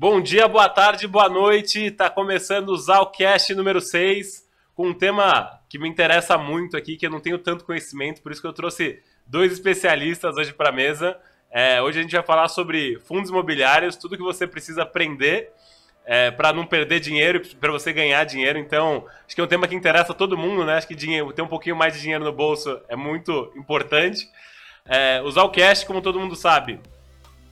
Bom dia, boa tarde, boa noite. Está começando o Zalcast número 6, com um tema que me interessa muito aqui, que eu não tenho tanto conhecimento, por isso que eu trouxe dois especialistas hoje para a mesa. É, hoje a gente vai falar sobre fundos imobiliários, tudo que você precisa aprender é, para não perder dinheiro e para você ganhar dinheiro. Então, acho que é um tema que interessa todo mundo, né? Acho que dinheiro, ter um pouquinho mais de dinheiro no bolso é muito importante. É, o Zalcast, como todo mundo sabe,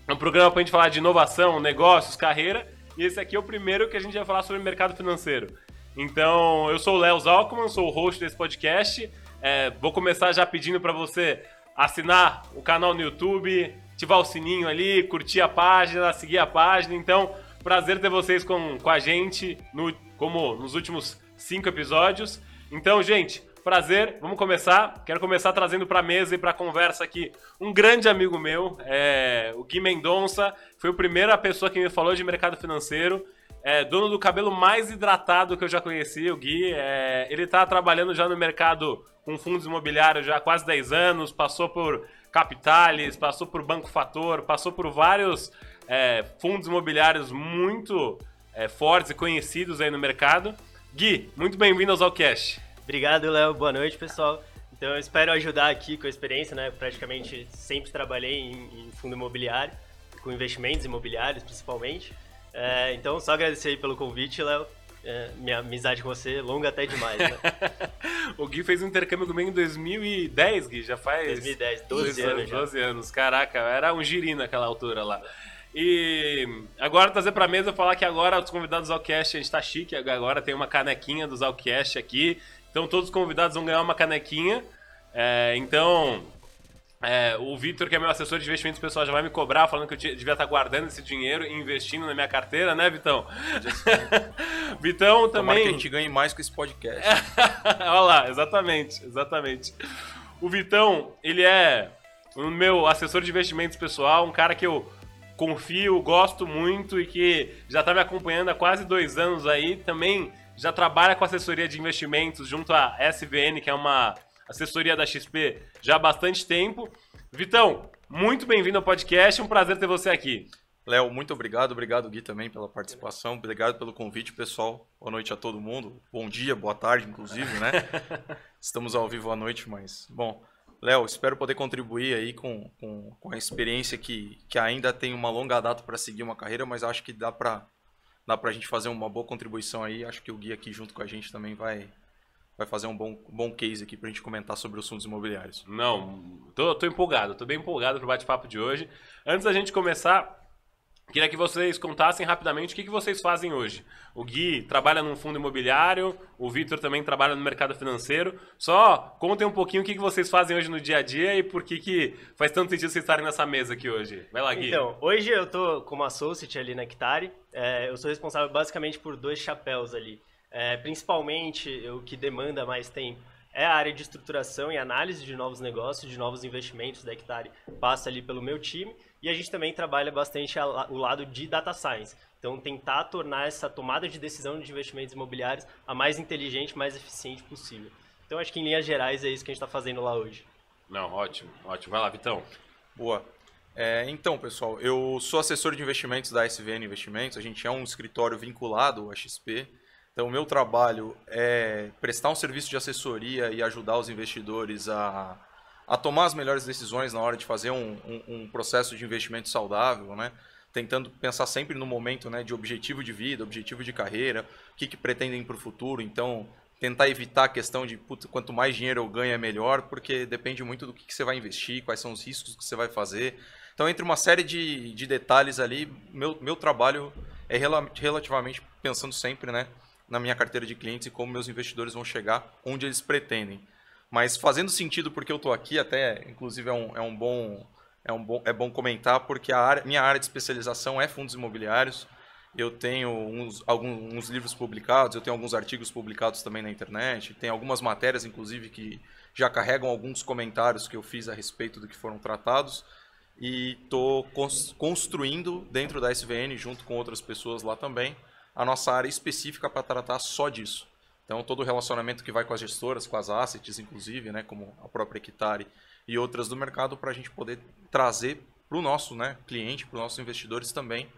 é um programa para a gente falar de inovação, negócios, carreira. E esse aqui é o primeiro que a gente vai falar sobre mercado financeiro. Então, eu sou o Léo Zalkman, sou o host desse podcast. É, vou começar já pedindo para você assinar o canal no YouTube, ativar o sininho ali, curtir a página, seguir a página. Então, prazer ter vocês com, com a gente, no, como nos últimos cinco episódios. Então, gente, prazer, vamos começar. Quero começar trazendo para a mesa e para conversa aqui um grande amigo meu, é, o Gui Mendonça. Foi a primeira pessoa que me falou de mercado financeiro. É, dono do cabelo mais hidratado que eu já conheci, o Gui. É, ele está trabalhando já no mercado com fundos imobiliários já há quase 10 anos, passou por Capitales, passou por Banco Fator, passou por vários é, fundos imobiliários muito é, fortes e conhecidos aí no mercado. Gui, muito bem-vindo ao Zalcast. Obrigado, Léo. Boa noite, pessoal. Então, eu espero ajudar aqui com a experiência, né? Praticamente sempre trabalhei em, em fundo imobiliário, com investimentos imobiliários, principalmente. É, então, só agradecer aí pelo convite, Léo. É, minha amizade com você longa até demais, né? o Gui fez um intercâmbio comigo em 2010, Gui, já faz... 2010, 12 anos, 12 anos, caraca, era um girino naquela altura lá. E agora trazer para mesa falar que agora os convidados do Zalcast, a gente tá chique, agora tem uma canequinha do Zalcast aqui. Então todos os convidados vão ganhar uma canequinha. É, então, é, o Vitor, que é meu assessor de investimentos pessoal, já vai me cobrar falando que eu devia estar guardando esse dinheiro e investindo na minha carteira, né, Vitão? Vitão também. Tomara que a gente ganhe mais com esse podcast. Olha lá, exatamente, exatamente. O Vitão, ele é o meu assessor de investimentos pessoal, um cara que eu confio, gosto muito e que já está me acompanhando há quase dois anos aí. Também já trabalha com assessoria de investimentos junto à SVN, que é uma assessoria da XP, já há bastante tempo. Vitão, muito bem-vindo ao podcast, um prazer ter você aqui. Léo, muito obrigado. Obrigado, Gui, também pela participação. Obrigado pelo convite, pessoal. Boa noite a todo mundo. Bom dia, boa tarde, inclusive, né? Estamos ao vivo à noite, mas, bom, Léo, espero poder contribuir aí com, com, com, a experiência que, que ainda tem uma longa data para seguir uma carreira, mas acho que dá para dá a gente fazer uma boa contribuição aí. Acho que o Gui aqui junto com a gente também vai, vai fazer um bom, bom case aqui para a gente comentar sobre os fundos imobiliários. Não, tô, tô empolgado, tô bem empolgado pro bate-papo de hoje. Antes da gente começar, Queria que vocês contassem rapidamente o que, que vocês fazem hoje. O Gui trabalha num fundo imobiliário, o Vitor também trabalha no mercado financeiro. Só contem um pouquinho o que, que vocês fazem hoje no dia a dia e por que, que faz tanto sentido vocês estarem nessa mesa aqui hoje. Vai lá, Gui. Então, hoje eu estou como associate ali na Hectare. É, eu sou responsável basicamente por dois chapéus ali. É, principalmente, o que demanda mais tempo é a área de estruturação e análise de novos negócios, de novos investimentos da Hectare, passa ali pelo meu time. E a gente também trabalha bastante o lado de data science. Então, tentar tornar essa tomada de decisão de investimentos imobiliários a mais inteligente, mais eficiente possível. Então, acho que em linhas gerais é isso que a gente está fazendo lá hoje. Não, ótimo, ótimo. Vai lá, Vitão. Boa. É, então, pessoal, eu sou assessor de investimentos da SVN Investimentos. A gente é um escritório vinculado à XP. Então, o meu trabalho é prestar um serviço de assessoria e ajudar os investidores a a tomar as melhores decisões na hora de fazer um, um, um processo de investimento saudável, né? tentando pensar sempre no momento né, de objetivo de vida, objetivo de carreira, o que, que pretendem para o futuro. Então, tentar evitar a questão de quanto mais dinheiro eu ganho é melhor, porque depende muito do que, que, você vai investir, quais são os riscos que você vai fazer. Então, entre uma série de, de detalhes ali, meu, meu trabalho é rel relativamente pensando sempre né, na minha carteira de clientes e como meus investidores vão chegar onde eles pretendem. Mas fazendo sentido porque eu estou aqui, até inclusive é um, é um bom é um bom é bom comentar porque a área, minha área de especialização é fundos imobiliários. Eu tenho uns, alguns livros publicados, eu tenho alguns artigos publicados também na internet, tem algumas matérias, inclusive, que já carregam alguns comentários que eu fiz a respeito do que foram tratados. E estou construindo dentro da SVN, junto com outras pessoas lá também, a nossa área específica para tratar só disso. Então, todo o relacionamento que vai com as gestoras, com as assets, inclusive, né, como a própria Equitare e outras do mercado, para a gente poder trazer para o nosso né, cliente, para os nossos investidores também,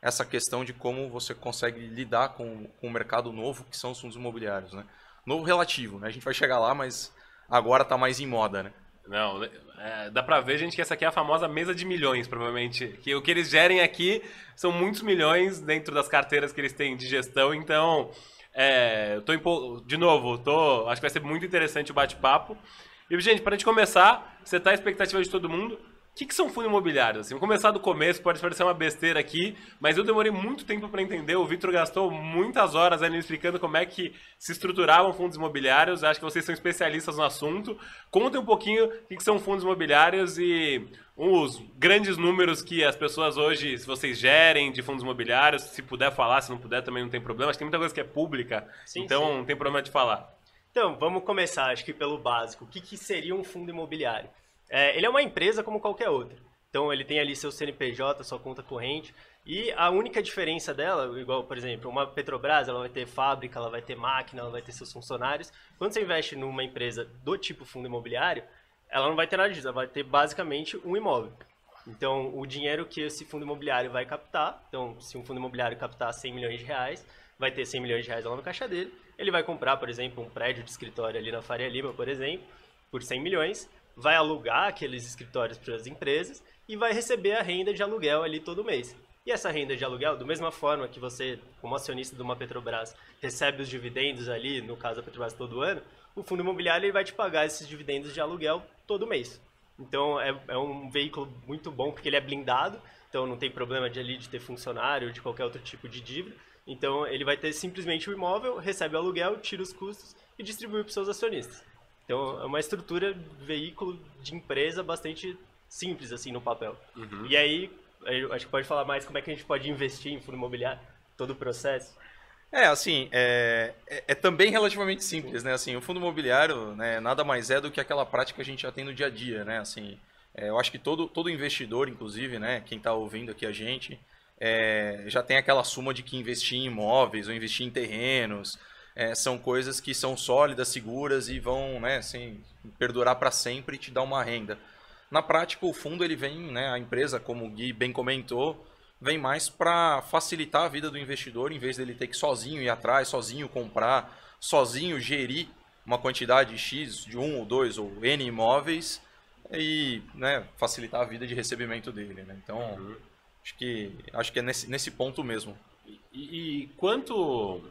essa questão de como você consegue lidar com, com o mercado novo, que são os fundos imobiliários, né? Novo relativo, né? A gente vai chegar lá, mas agora está mais em moda, né? Não, é, dá pra ver, gente, que essa aqui é a famosa mesa de milhões, provavelmente. Que o que eles gerem aqui são muitos milhões dentro das carteiras que eles têm de gestão, então. É, eu tô empo... De novo, tô... acho que vai ser muito interessante o bate-papo. E, gente, para a gente começar, você tá a expectativa de todo mundo. O que, que, são fundos imobiliários? Assim, vamos começar do começo, pode parecer uma besteira aqui, mas eu demorei muito tempo para entender. O Vitor gastou muitas horas ali explicando como é que se estruturavam fundos imobiliários. Acho que vocês são especialistas no assunto. Contem um pouquinho o que, que são fundos imobiliários e os grandes números que as pessoas hoje, se vocês gerem de fundos imobiliários, se puder falar, se não puder também não tem problema. Acho que tem muita coisa que é pública, sim, então sim. não tem problema de falar. Então, vamos começar, acho que pelo básico. O que, que seria um fundo imobiliário? É, ele é uma empresa como qualquer outra. Então ele tem ali seu CNPJ, sua conta corrente, e a única diferença dela, igual, por exemplo, uma Petrobras, ela vai ter fábrica, ela vai ter máquina, ela vai ter seus funcionários. Quando você investe numa empresa do tipo fundo imobiliário, ela não vai ter nada disso, ela vai ter basicamente um imóvel. Então, o dinheiro que esse fundo imobiliário vai captar, então, se um fundo imobiliário captar 100 milhões de reais, vai ter 100 milhões de reais lá no caixa dele, ele vai comprar, por exemplo, um prédio de escritório ali na Faria Lima, por exemplo, por 100 milhões, vai alugar aqueles escritórios para as empresas e vai receber a renda de aluguel ali todo mês. E essa renda de aluguel, da mesma forma que você, como acionista de uma Petrobras, recebe os dividendos ali, no caso da Petrobras todo ano, o fundo imobiliário ele vai te pagar esses dividendos de aluguel todo mês. Então é, é um veículo muito bom porque ele é blindado, então não tem problema de ali de ter funcionário ou de qualquer outro tipo de dívida. Então ele vai ter simplesmente o imóvel, recebe o aluguel, tira os custos e distribui para os seus acionistas. Então é uma estrutura veículo de empresa bastante simples assim no papel. Uhum. E aí, acho que pode falar mais como é que a gente pode investir em fundo imobiliário, todo o processo. É, assim, é, é, é, também relativamente simples, né? Assim, o fundo imobiliário né, nada mais é do que aquela prática que a gente já tem no dia a dia, né? Assim, é, eu acho que todo, todo investidor, inclusive, né, quem está ouvindo aqui a gente, é, já tem aquela suma de que investir em imóveis ou investir em terrenos, é, são coisas que são sólidas, seguras e vão né, assim, perdurar para sempre e te dar uma renda. Na prática, o fundo ele vem, né, a empresa, como o Gui bem comentou, vem mais para facilitar a vida do investidor, em vez dele ter que sozinho ir atrás, sozinho comprar, sozinho gerir uma quantidade X de um ou dois ou N imóveis e né, facilitar a vida de recebimento dele. Né? Então, uhum. acho, que, acho que é nesse, nesse ponto mesmo. E, e quanto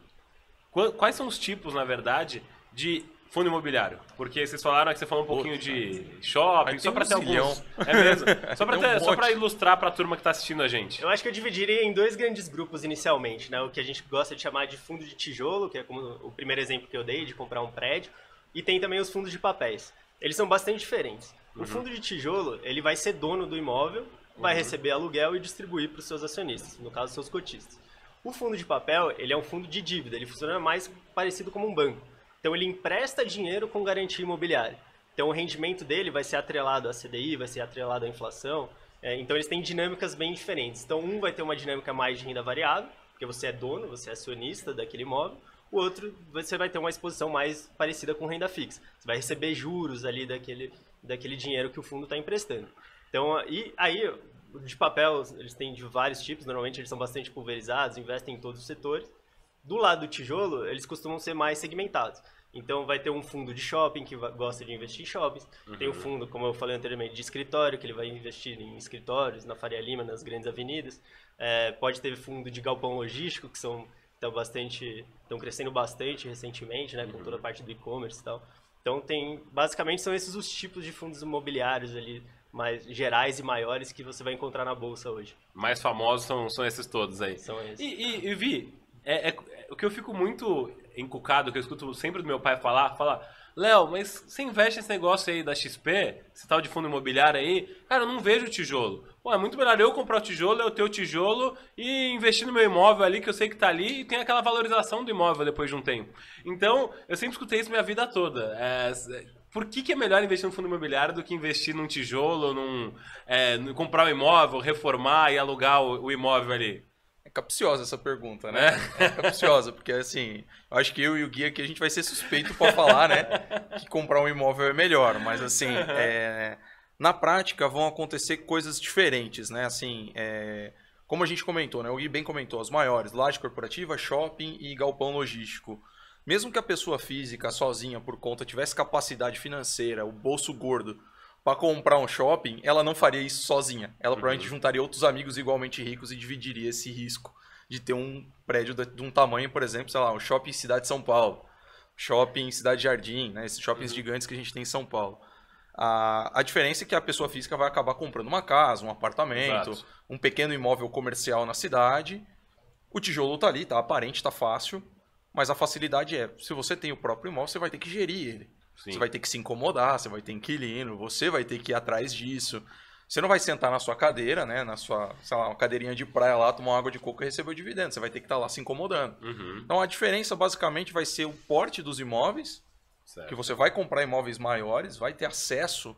Quais são os tipos, na verdade, de fundo imobiliário? Porque vocês falaram que você falou um pouquinho de shopping, só para ter alguns. É mesmo? Só para um só para ilustrar para a turma que está assistindo a gente. Eu acho que eu dividiria em dois grandes grupos inicialmente, né? O que a gente gosta de chamar de fundo de tijolo, que é como o primeiro exemplo que eu dei de comprar um prédio, e tem também os fundos de papéis. Eles são bastante diferentes. O uhum. fundo de tijolo, ele vai ser dono do imóvel, vai uhum. receber aluguel e distribuir para os seus acionistas, no caso, seus cotistas. O fundo de papel, ele é um fundo de dívida, ele funciona mais parecido como um banco. Então ele empresta dinheiro com garantia imobiliária. Então o rendimento dele vai ser atrelado à CDI, vai ser atrelado à inflação. É, então eles têm dinâmicas bem diferentes. Então um vai ter uma dinâmica mais de renda variável, porque você é dono, você é acionista daquele imóvel. O outro você vai ter uma exposição mais parecida com renda fixa. Você vai receber juros ali daquele, daquele dinheiro que o fundo está emprestando. Então, e aí de papel, eles têm de vários tipos, normalmente eles são bastante pulverizados, investem em todos os setores. Do lado do tijolo, eles costumam ser mais segmentados. Então vai ter um fundo de shopping que gosta de investir em shoppings. Uhum. Tem o um fundo, como eu falei anteriormente, de escritório, que ele vai investir em escritórios, na Faria Lima, nas grandes avenidas. É, pode ter fundo de galpão logístico, que são estão bastante estão crescendo bastante recentemente, né, com toda a uhum. parte do e-commerce e tal. Então tem basicamente são esses os tipos de fundos imobiliários ali mais gerais e maiores que você vai encontrar na bolsa hoje. Mais famosos são, são esses todos aí. São esses. E, e, e Vi, é, é, é, o que eu fico muito encucado, que eu escuto sempre do meu pai falar, falar, Léo, mas você investe nesse negócio aí da XP, esse tal de fundo imobiliário aí, cara, eu não vejo tijolo. Pô, é muito melhor eu comprar o tijolo, eu ter o tijolo e investir no meu imóvel ali, que eu sei que tá ali, e tem aquela valorização do imóvel depois de um tempo. Então, eu sempre escutei isso minha vida toda. É, por que, que é melhor investir no fundo imobiliário do que investir num tijolo, num, é, comprar um imóvel, reformar e alugar o, o imóvel ali? É capciosa essa pergunta, né? É. é capciosa, porque assim, eu acho que eu e o Gui aqui a gente vai ser suspeito para falar, né? Que comprar um imóvel é melhor, mas assim, é, na prática vão acontecer coisas diferentes, né? Assim, é, como a gente comentou, né? O Gui bem comentou, as maiores, laje corporativa, shopping e galpão logístico. Mesmo que a pessoa física, sozinha, por conta, tivesse capacidade financeira, o bolso gordo, para comprar um shopping, ela não faria isso sozinha. Ela uhum. provavelmente juntaria outros amigos igualmente ricos e dividiria esse risco de ter um prédio de um tamanho, por exemplo, sei lá, um shopping cidade de São Paulo, shopping cidade Jardim, né? Esses shoppings uhum. gigantes que a gente tem em São Paulo. A, a diferença é que a pessoa física vai acabar comprando uma casa, um apartamento, Exato. um pequeno imóvel comercial na cidade. O tijolo tá ali, tá aparente, tá fácil. Mas a facilidade é, se você tem o próprio imóvel, você vai ter que gerir ele. Sim. Você vai ter que se incomodar, você vai ter inquilino, você vai ter que ir atrás disso. Você não vai sentar na sua cadeira, né? Na sua, sei lá, uma cadeirinha de praia lá, tomar água de coco e receber o dividendo. Você vai ter que estar tá lá se incomodando. Uhum. Então a diferença basicamente vai ser o porte dos imóveis Certo. Que você vai comprar imóveis maiores, vai ter acesso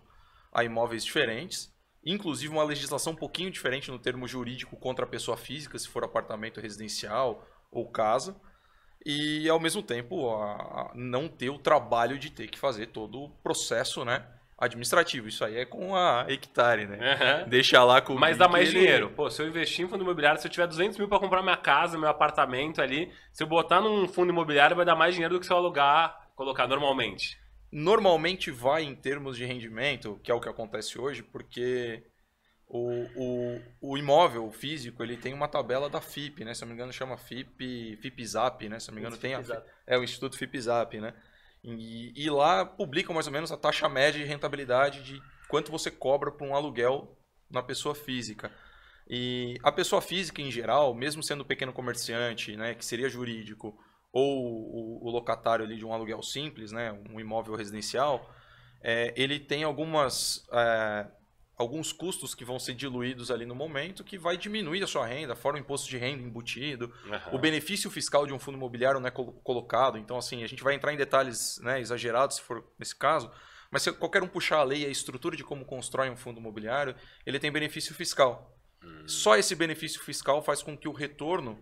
a imóveis diferentes, inclusive uma legislação um pouquinho diferente no termo jurídico contra a pessoa física, se for apartamento residencial ou casa, e ao mesmo tempo a, a não ter o trabalho de ter que fazer todo o processo, né? administrativo. Isso aí é com a hectare, né? Uhum. Deixa lá com Mas dá mais ele... dinheiro. Pô, se eu investir em fundo imobiliário, se eu tiver 200 mil para comprar minha casa, meu apartamento ali, se eu botar num fundo imobiliário, vai dar mais dinheiro do que se eu alugar colocar normalmente? Normalmente vai em termos de rendimento, que é o que acontece hoje, porque o, o, o imóvel físico ele tem uma tabela da FIP, né? Se não me engano chama FIP, FIPZAP, né? Se não me engano tem a, é o Instituto FIPZAP, né? E, e lá publicam mais ou menos a taxa média de rentabilidade de quanto você cobra por um aluguel na pessoa física. E a pessoa física em geral, mesmo sendo pequeno comerciante, né, que seria jurídico, ou o, o, locatário ali de um aluguel simples, né, um imóvel residencial, é, ele tem algumas, é, alguns custos que vão ser diluídos ali no momento, que vai diminuir a sua renda, fora o imposto de renda embutido, uhum. o benefício fiscal de um fundo imobiliário não é colocado, então assim, a gente vai entrar em detalhes né, exagerados se for nesse caso, mas se qualquer um puxar a lei, a estrutura de como constrói um fundo imobiliário, ele tem benefício fiscal. Hum. Só esse benefício fiscal faz com que o retorno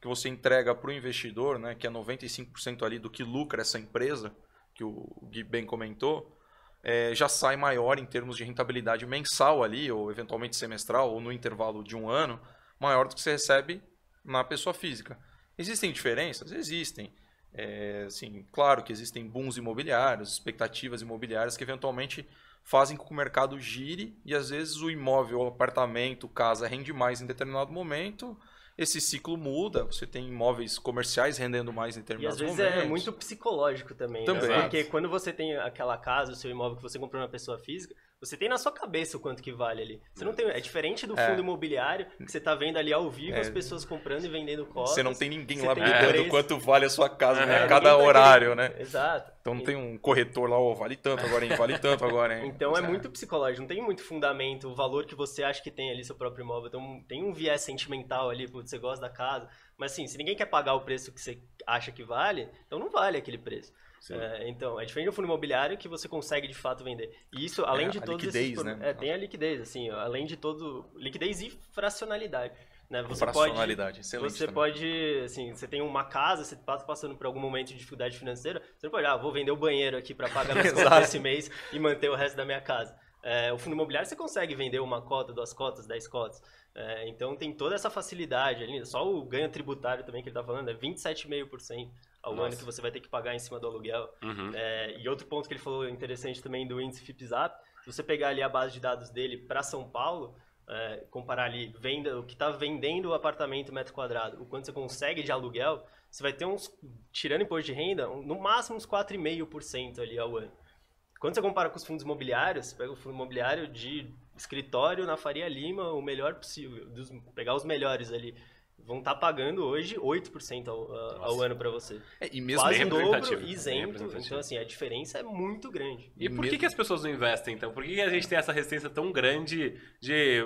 que você entrega para o investidor, né, que é 95% ali do que lucra essa empresa, que o Gui bem comentou, é, já sai maior em termos de rentabilidade mensal ali, ou eventualmente semestral, ou no intervalo de um ano, maior do que você recebe na pessoa física. Existem diferenças? Existem. É, assim, claro que existem bons imobiliários, expectativas imobiliárias que eventualmente fazem com que o mercado gire e às vezes o imóvel, o apartamento, casa rende mais em determinado momento, esse ciclo muda, você tem imóveis comerciais rendendo mais em determinados momentos. E às vezes momentos. é muito psicológico também, também. Né? Porque quando você tem aquela casa, o seu imóvel que você comprou na pessoa física, você tem na sua cabeça o quanto que vale ali. Você não tem, é diferente do é. fundo é. imobiliário, que você tá vendo ali ao vivo é. as pessoas comprando e vendendo cotas. Você não tem ninguém lá brigando quanto vale a sua casa é. a cada horário, né? Exato. Então não tem um corretor lá, oh, vale tanto agora, hein? Vale tanto agora, hein? Então é muito psicológico, não tem muito fundamento, o valor que você acha que tem ali seu próprio imóvel. Então tem um viés sentimental ali, porque você gosta da casa. Mas assim, se ninguém quer pagar o preço que você acha que vale, então não vale aquele preço. É, então, é diferente do fundo imobiliário que você consegue de fato vender. E isso, além é, de todos liquidez, esses. Né? É, tem a liquidez, assim, além de todo. Liquidez e fracionalidade. Né? Você fracionalidade, pode, excelente. Você também. pode, assim, você tem uma casa, você está passando por algum momento de dificuldade financeira, você não pode, ah, vou vender o banheiro aqui para pagar minhas contas esse mês e manter o resto da minha casa. É, o fundo imobiliário você consegue vender uma cota, duas cotas, dez cotas. É, então tem toda essa facilidade ali. Só o ganho tributário também que ele está falando é 27,5% ao Nossa. ano que você vai ter que pagar em cima do aluguel. Uhum. É, e outro ponto que ele falou interessante também do índice FIPZAP, se você pegar ali a base de dados dele para São Paulo, é, comparar ali venda, o que está vendendo o apartamento metro quadrado, o quanto você consegue de aluguel, você vai ter uns, tirando imposto de renda, no máximo uns 4,5% ali ao ano. Quando você compara com os fundos imobiliários, você pega o fundo imobiliário de escritório na Faria Lima, o melhor possível, dos, pegar os melhores ali, vão estar tá pagando hoje 8% ao, ao ano para você. É, e mesmo Quase dobro, isento. Então, assim, a diferença é muito grande. E, e por mesmo... que, as pessoas não investem, então? Por que, a gente tem essa resistência tão grande de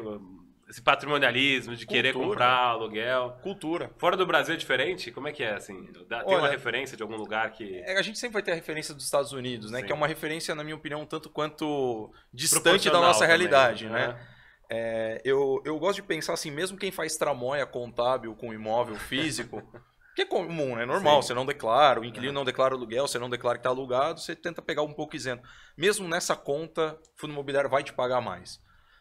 esse patrimonialismo, de Cultura. querer comprar aluguel? Cultura. Fora do Brasil é diferente? Como é que é, assim? Tem Olha, uma referência de algum lugar que... É, a gente sempre vai ter a referência dos Estados Unidos, né? Sim. Que é uma referência, na minha opinião, tanto quanto distante da nossa também, realidade, né? né? É, eu, eu gosto de pensar assim, mesmo quem faz tramóia contábil com imóvel físico, que é comum, é normal, Sim. você não declara, o inquilino não declara aluguel, você não declara que está alugado, você tenta pegar um pouco isento. Mesmo nessa conta, o fundo imobiliário vai te pagar mais.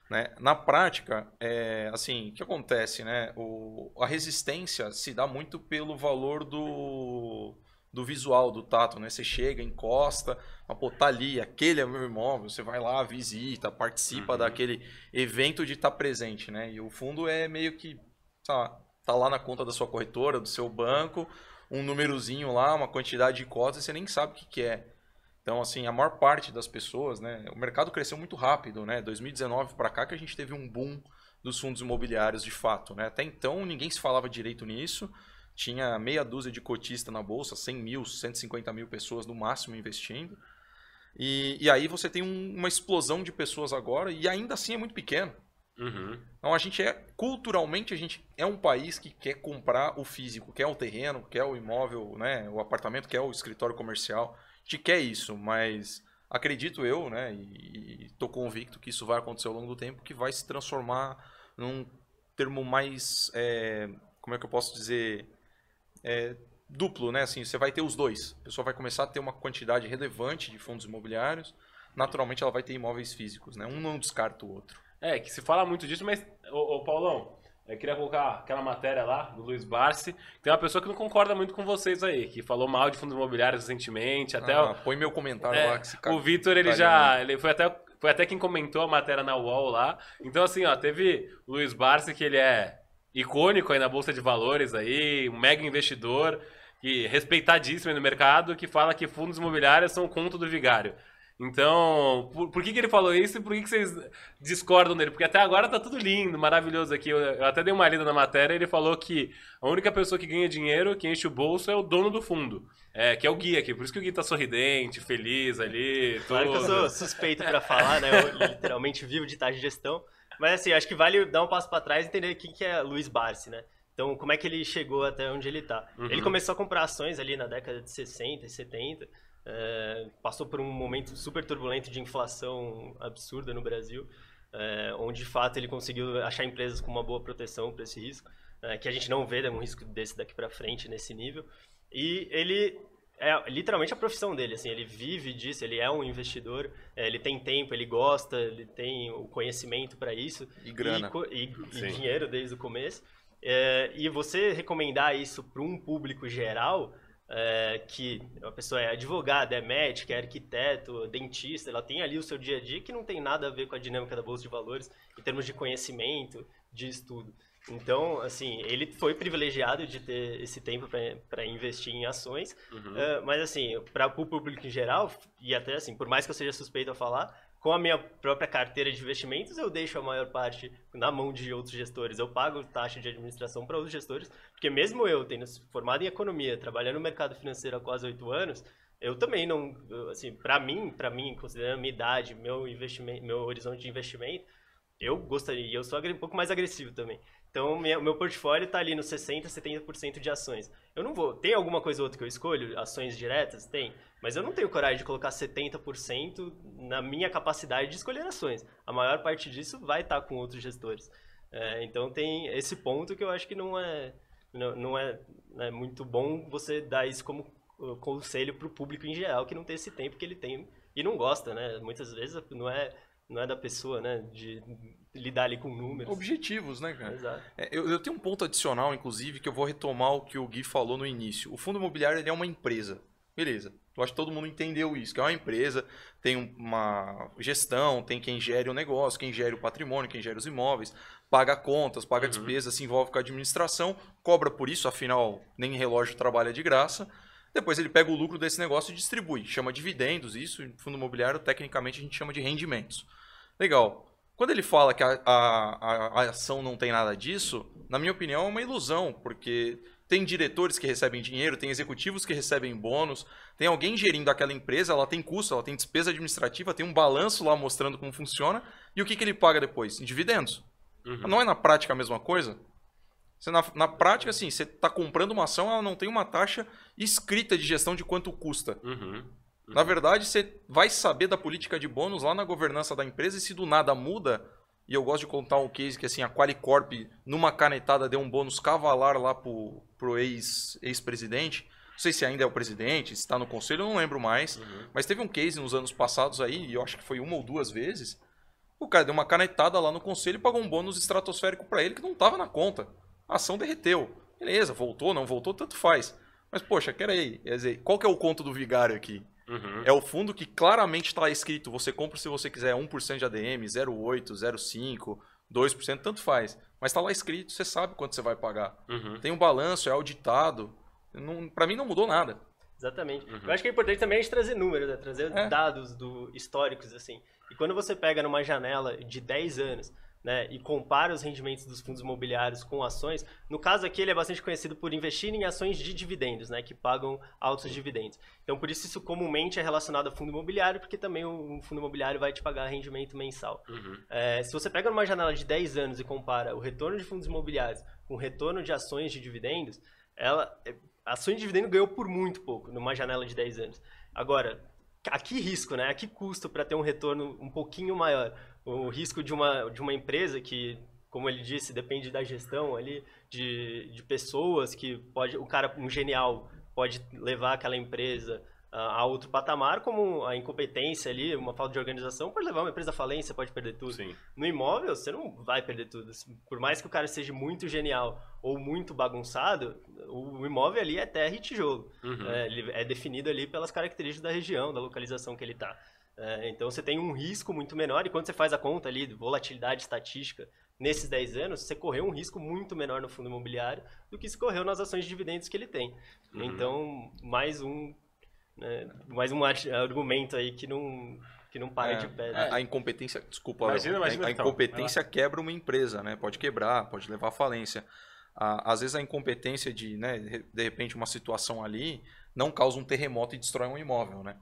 Né? Na prática, é, assim, o que acontece? Né? O, a resistência se dá muito pelo valor do, do visual, do tato. Né? Você chega, encosta, mas, pô, tá ali, aquele é o meu imóvel, você vai lá, visita, participa uhum. daquele evento de estar tá presente. Né? E o fundo é meio que, sabe, tá lá na conta da sua corretora, do seu banco, um númerozinho lá, uma quantidade de cotas, você nem sabe o que, que é. Então, assim, a maior parte das pessoas, né? O mercado cresceu muito rápido, né? 2019 para cá que a gente teve um boom dos fundos imobiliários de fato, né? Até então ninguém se falava direito nisso. Tinha meia dúzia de cotistas na bolsa, 100 mil, 150 mil pessoas no máximo investindo. E, e aí você tem um, uma explosão de pessoas agora e ainda assim é muito pequeno. Uhum. Então a gente é, culturalmente, a gente é um país que quer comprar o físico, quer o terreno, quer o imóvel, né, o apartamento, quer o escritório comercial gente quer isso, mas acredito eu, né, e estou convicto que isso vai acontecer ao longo do tempo, que vai se transformar num termo mais, é, como é que eu posso dizer, é, duplo, né, assim, você vai ter os dois. A pessoa vai começar a ter uma quantidade relevante de fundos imobiliários, naturalmente ela vai ter imóveis físicos, né, um não descarta o outro. É, que se fala muito disso, mas, ô, ô Paulão, eu queria colocar aquela matéria lá do Luiz Barsi. Tem uma pessoa que não concorda muito com vocês aí, que falou mal de fundos imobiliários recentemente. Até ah, o, põe meu comentário é, lá que se O Vitor, ele já. Ele foi até, foi até quem comentou a matéria na UOL lá. Então, assim, ó, teve o Luiz Barsi, que ele é icônico aí na Bolsa de Valores aí, um mega investidor, que respeitadíssimo no mercado, que fala que fundos imobiliários são o conto do vigário. Então, por, por, que, que ele falou isso e por que, que vocês discordam dele? Porque até agora tá tudo lindo, maravilhoso aqui. Eu, eu, até dei uma lida na matéria e ele falou que a única pessoa que ganha dinheiro, que enche o bolso, é o dono do fundo. É, que é o Gui aqui. Por isso que o Gui tá sorridente, feliz ali. Claro que eu sou suspeito para falar, né? Eu literalmente vivo de taxa de gestão. Mas assim, acho que vale dar um passo para trás e entender quem que é Luiz Barsi, né? Então, como é que ele chegou até onde ele tá? Uhum. Ele começou a comprar ações ali na década de 60 e 70 é, passou por um momento super turbulento de inflação absurda no Brasil, é, onde de fato ele conseguiu achar empresas com uma boa proteção para esse risco, é, que a gente não vê né, um risco desse daqui para frente nesse nível. E ele é literalmente a profissão dele, assim, ele vive disso, ele é um investidor, é, ele tem tempo, ele gosta, ele tem o conhecimento para isso. E grana. E, e, e dinheiro desde o começo. É, e você recomendar isso para um público geral é, que a pessoa é advogada, é médica, é arquiteto, dentista, ela tem ali o seu dia a dia que não tem nada a ver com a dinâmica da bolsa de valores em termos de conhecimento, de estudo. Então, assim, ele foi privilegiado de ter esse tempo para investir em ações, uhum. uh, mas assim, para o público em geral, e até assim, por mais que eu seja suspeito a falar, com a minha própria carteira de investimentos, eu deixo a maior parte na mão de outros gestores. Eu pago taxa de administração para outros gestores, porque mesmo eu tendo formado em economia, trabalhando no mercado financeiro há quase oito anos, eu também não, assim, para mim, para mim, considerando a minha idade, meu investimento, meu horizonte de investimento, eu gostaria, eu sou um pouco mais agressivo também. Então, o meu portfólio está ali nos 60%, 70% de ações. Eu não vou. Tem alguma coisa ou outra que eu escolho? Ações diretas? Tem. Mas eu não tenho coragem de colocar 70% na minha capacidade de escolher ações. A maior parte disso vai estar tá com outros gestores. É, então, tem esse ponto que eu acho que não é, não, não é, é muito bom você dar isso como uh, conselho para o público em geral, que não tem esse tempo que ele tem e não gosta, né? Muitas vezes não é, não é da pessoa, né? De lidar ali com números. Objetivos, né, cara? Exato. É, eu, eu, tenho um ponto adicional, inclusive, que eu vou retomar o que o Gui falou no início. O fundo imobiliário ele é uma empresa. Beleza. Eu acho que todo mundo entendeu isso, que é uma empresa, tem uma gestão, tem quem gere o negócio, quem gere o patrimônio, quem gere os imóveis, paga contas, paga uhum. despesas, se envolve com a administração, cobra por isso, afinal, nem relógio trabalha de graça. Depois ele pega o lucro desse negócio e distribui, chama dividendos, isso, fundo imobiliário, tecnicamente a gente chama de rendimentos. Legal. Quando ele fala que a, a, a, ação não tem nada disso, na minha opinião é uma ilusão, porque tem diretores que recebem dinheiro, tem executivos que recebem bônus, tem alguém gerindo aquela empresa, ela tem custo, ela tem despesa administrativa, tem um balanço lá mostrando como funciona, e o que, que ele paga depois? Em dividendos. Uhum. Não é na prática a mesma coisa? Você, na, na prática, assim, você está comprando uma ação, ela não tem uma taxa escrita de gestão de quanto custa. Uhum. Na verdade, você vai saber da política de bônus lá na governança da empresa e se do nada muda, e eu gosto de contar um case que assim, a Qualicorp, numa canetada, deu um bônus cavalar lá pro, pro ex-presidente. Ex não sei se ainda é o presidente, se está no conselho, eu não lembro mais. Uhum. Mas teve um case nos anos passados aí, e eu acho que foi uma ou duas vezes, O cara deu uma canetada lá no conselho e pagou um bônus estratosférico para ele que não estava na conta. A ação derreteu. Beleza, voltou, não voltou, tanto faz. Mas, poxa, peraí. Quer dizer, qual que é o conto do vigário aqui? Uhum. É o fundo que claramente está escrito, você compra se você quiser 1% de ADM, 0,8, 0,5, 2%, tanto faz. Mas está lá escrito, você sabe quanto você vai pagar. Uhum. Tem um balanço, é auditado. Para mim não mudou nada. Exatamente. Uhum. Eu acho que é importante também a gente trazer números, né? trazer É. dados do, históricos, assim. E quando você pega numa janela de 10 anos, né, e compara os rendimentos dos fundos imobiliários com ações, no caso aqui ele é bastante conhecido por investir em ações de dividendos, né, que pagam altos dividendos. Então por isso isso comumente é relacionado a fundo imobiliário, porque também o fundo imobiliário vai te pagar rendimento mensal. Uhum. É, se você pega numa janela de 10 anos e compara o retorno de fundos imobiliários com o retorno de ações de dividendos, ela, é, a ação de dividendo ganhou por muito pouco numa janela de 10 anos. Agora, a que risco, né? A que custo para ter um retorno um pouquinho maior? O risco de uma, de uma empresa que, como ele disse, depende da gestão ali, de, de pessoas que pode, o cara, um genial, pode levar aquela empresa a, a outro patamar, como a incompetência ali, uma falta de organização, pode levar uma empresa à falência, pode perder tudo. Sim. No imóvel, você não vai perder tudo. Por mais que o cara seja muito genial ou muito bagunçado, o imóvel ali é terra e tijolo. Uhum. É, ele é definido ali pelas características da região, da localização que ele está. Então você tem um risco muito menor e quando você faz a conta ali de volatilidade estatística nesses 10 anos, você correu um risco muito menor no fundo imobiliário do que se correu nas ações de dividendos que ele tem. Uhum. Então, mais um né, mais um ar- argumento aí que não que não para É, de pé. a, a incompetência, desculpa, Imagina, imagina, a, a então, incompetência quebra uma empresa, né? Pode quebrar, pode levar à falência. A- às vezes a incompetência de, né, de- de repente uma situação ali não causa um terremoto e destrói um imóvel, né?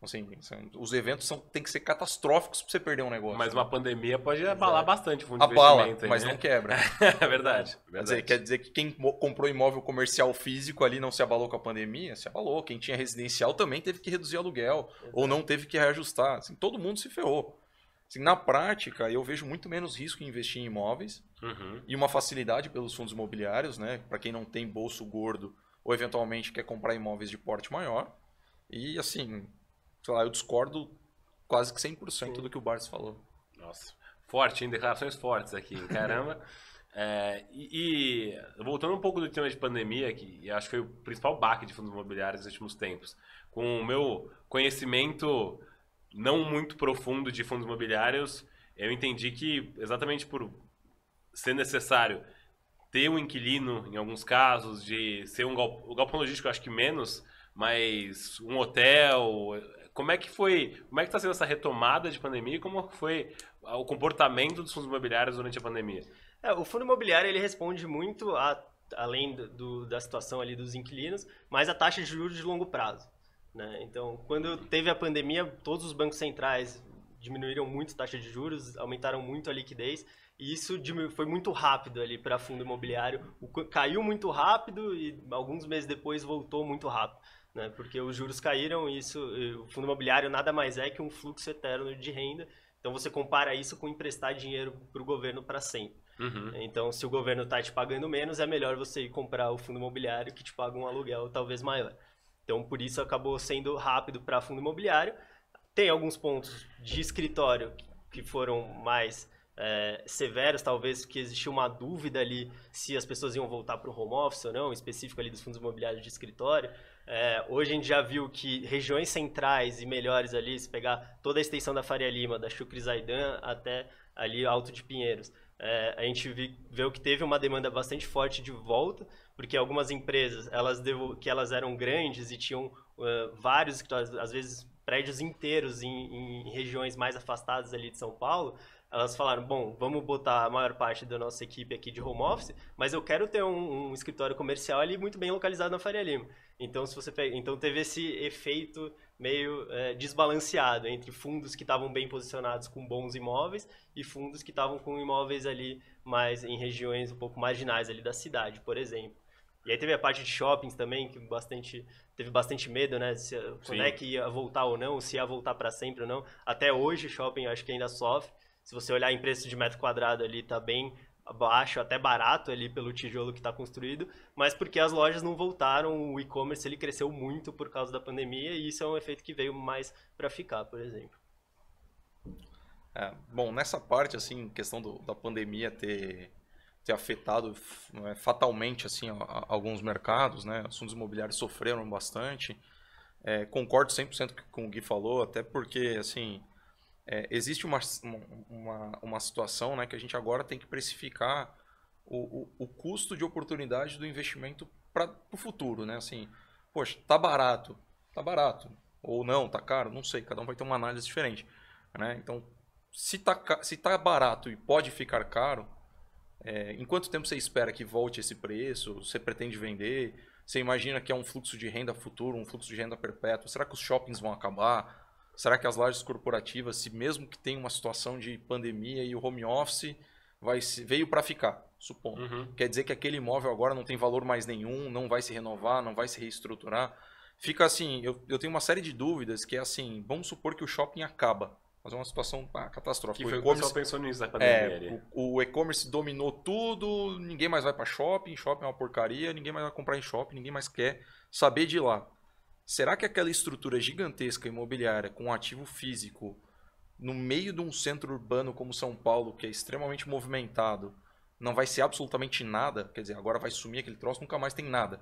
Assim, são- os eventos são, tem que ser catastróficos para você perder um negócio. Mas uma pandemia pode abalar bastante o fundo de abala, investimento. aí, mas né? não quebra. É verdade. Quer dizer, verdade. quer dizer que quem comprou imóvel comercial físico ali não se abalou com a pandemia? Se abalou. Quem tinha residencial também teve que reduzir aluguel ou não teve que reajustar. Assim, todo mundo se ferrou. Assim, na prática, eu vejo muito menos risco em investir em imóveis Uhum. e uma facilidade pelos fundos imobiliários, né? Para quem não tem bolso gordo ou eventualmente quer comprar imóveis de porte maior. E assim, sei lá, eu discordo quase que 100% do que o Barnes falou. Nossa, forte, hein? Declarações fortes aqui, caramba. É, e, e voltando um pouco do tema de pandemia, que acho que foi o principal baque de fundos imobiliários nos últimos tempos, com o meu conhecimento não muito profundo de fundos imobiliários, eu entendi que exatamente por ser necessário ter um inquilino em alguns casos, de ser um gal- o galpão logístico, acho que menos, mas um hotel. Como é que foi? Como é que está sendo essa retomada de pandemia e como foi o comportamento dos fundos imobiliários durante a pandemia? É, o fundo imobiliário ele responde muito a, além do- da situação ali dos inquilinos, mas a taxa de juros de longo prazo. né? Então, quando teve a pandemia, todos os bancos centrais diminuíram muito a taxa de juros, aumentaram muito a liquidez, e isso foi muito rápido ali para fundo imobiliário. O caiu muito rápido e alguns meses depois voltou muito rápido. Né? Porque os juros caíram e isso, e o fundo imobiliário nada mais é que um fluxo eterno de renda. Então você compara isso com emprestar dinheiro para o governo para sempre. Uhum. Então, se o governo está te pagando menos, é melhor você ir comprar o fundo imobiliário que te paga um aluguel talvez maior. Então, por isso acabou sendo rápido para fundo imobiliário. Tem alguns pontos de escritório que foram mais é, severos, talvez que existiu uma dúvida ali se as pessoas iam voltar para o home office ou não, específico ali dos fundos imobiliários de escritório. É, hoje a gente já viu que regiões centrais e melhores ali, se pegar toda a extensão da Faria Lima, da Chucre Zaidan até ali Alto de Pinheiros, é, a gente vi, viu que teve uma demanda bastante forte de volta, porque algumas empresas, elas devo, que elas eram grandes e tinham uh, vários escritórios, às vezes prédios inteiros em, em regiões mais afastadas ali de São Paulo, elas falaram, bom, vamos botar a maior parte da nossa equipe aqui de home office, mas eu quero ter um, um escritório comercial ali muito bem localizado na Faria Lima. Então, se você pega, então teve esse efeito meio é, desbalanceado entre fundos que estavam bem posicionados com bons imóveis e fundos que estavam com imóveis ali mais em regiões um pouco marginais ali da cidade, por exemplo. E aí teve a parte de shoppings também, que bastante teve bastante medo, né? Se, quando é que ia voltar ou não, se ia voltar para sempre ou não. Até hoje, shopping acho que ainda sofre. Se você olhar em preço de metro quadrado ali, tá bem baixo, até barato ali pelo tijolo que está construído, mas porque as lojas não voltaram, o e-commerce ele cresceu muito por causa da pandemia e isso é um efeito que veio mais para ficar, por exemplo. É, bom, nessa parte, assim, questão do, da pandemia ter, ter afetado é, fatalmente, assim, a, a, alguns mercados, né? Os fundos imobiliários sofreram bastante. É, concordo 100% com o Gui falou, até porque, assim, é, existe uma, uma, uma situação né, que a gente agora tem que precificar o, o, o custo de oportunidade do investimento para o futuro, né? Assim, poxa, tá barato, tá barato. Ou não, tá caro, não sei, cada um vai ter uma análise diferente. Né? Então, se tá, se tá barato e pode ficar caro, é, em quanto tempo você espera que volte esse preço? Você pretende vender? Você imagina que é um fluxo de renda futuro, um fluxo de renda perpétuo? Será que os shoppings vão acabar? Será que as lojas corporativas, se mesmo que tenha uma situação de pandemia e o home office vai veio para ficar, supondo. Uhum. Quer dizer que aquele imóvel agora não tem valor mais nenhum, não vai se renovar, não vai se reestruturar. Fica assim, eu, eu tenho uma série de dúvidas que é assim, vamos supor que o shopping acaba. Mas é uma situação ah, catastrófica. Que foi o, o pessoal pensou nisso na pandemia. É, o, o e-commerce dominou tudo, ninguém mais vai para shopping, shopping é uma porcaria, ninguém mais vai comprar em shopping, ninguém mais quer saber de lá. Será que aquela estrutura gigantesca imobiliária com um ativo físico no meio de um centro urbano como São Paulo, que é extremamente movimentado, não vai ser absolutamente nada? Quer dizer, agora vai sumir aquele troço, nunca mais tem nada.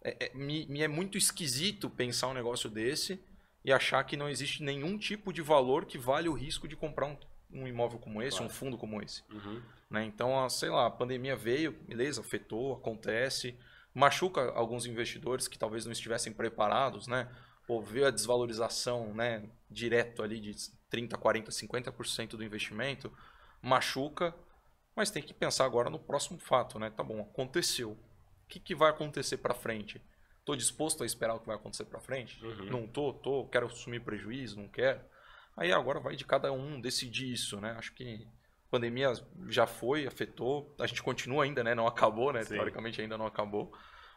É, é, me, me é muito esquisito pensar um negócio desse e achar que não existe nenhum tipo de valor que vale o risco de comprar um, um imóvel como esse, claro. um fundo como esse. Uhum. Né? Então, a, sei lá, a pandemia veio, beleza, afetou, acontece, machuca alguns investidores que talvez não estivessem preparados, né? Pô, veio a desvalorização né, direto ali de 30, 40, 50% do investimento, machuca, mas tem que pensar agora no próximo fato, né? Tá bom, aconteceu. O que, que vai acontecer para frente? Estou disposto a esperar o que vai acontecer para frente? Uhum. Não tô, tô, quero assumir prejuízo, não quero. Aí agora vai de cada um decidir isso, né? Acho que a pandemia já foi, afetou, a gente continua ainda, né? Não acabou, né? Sim. Teoricamente ainda não acabou,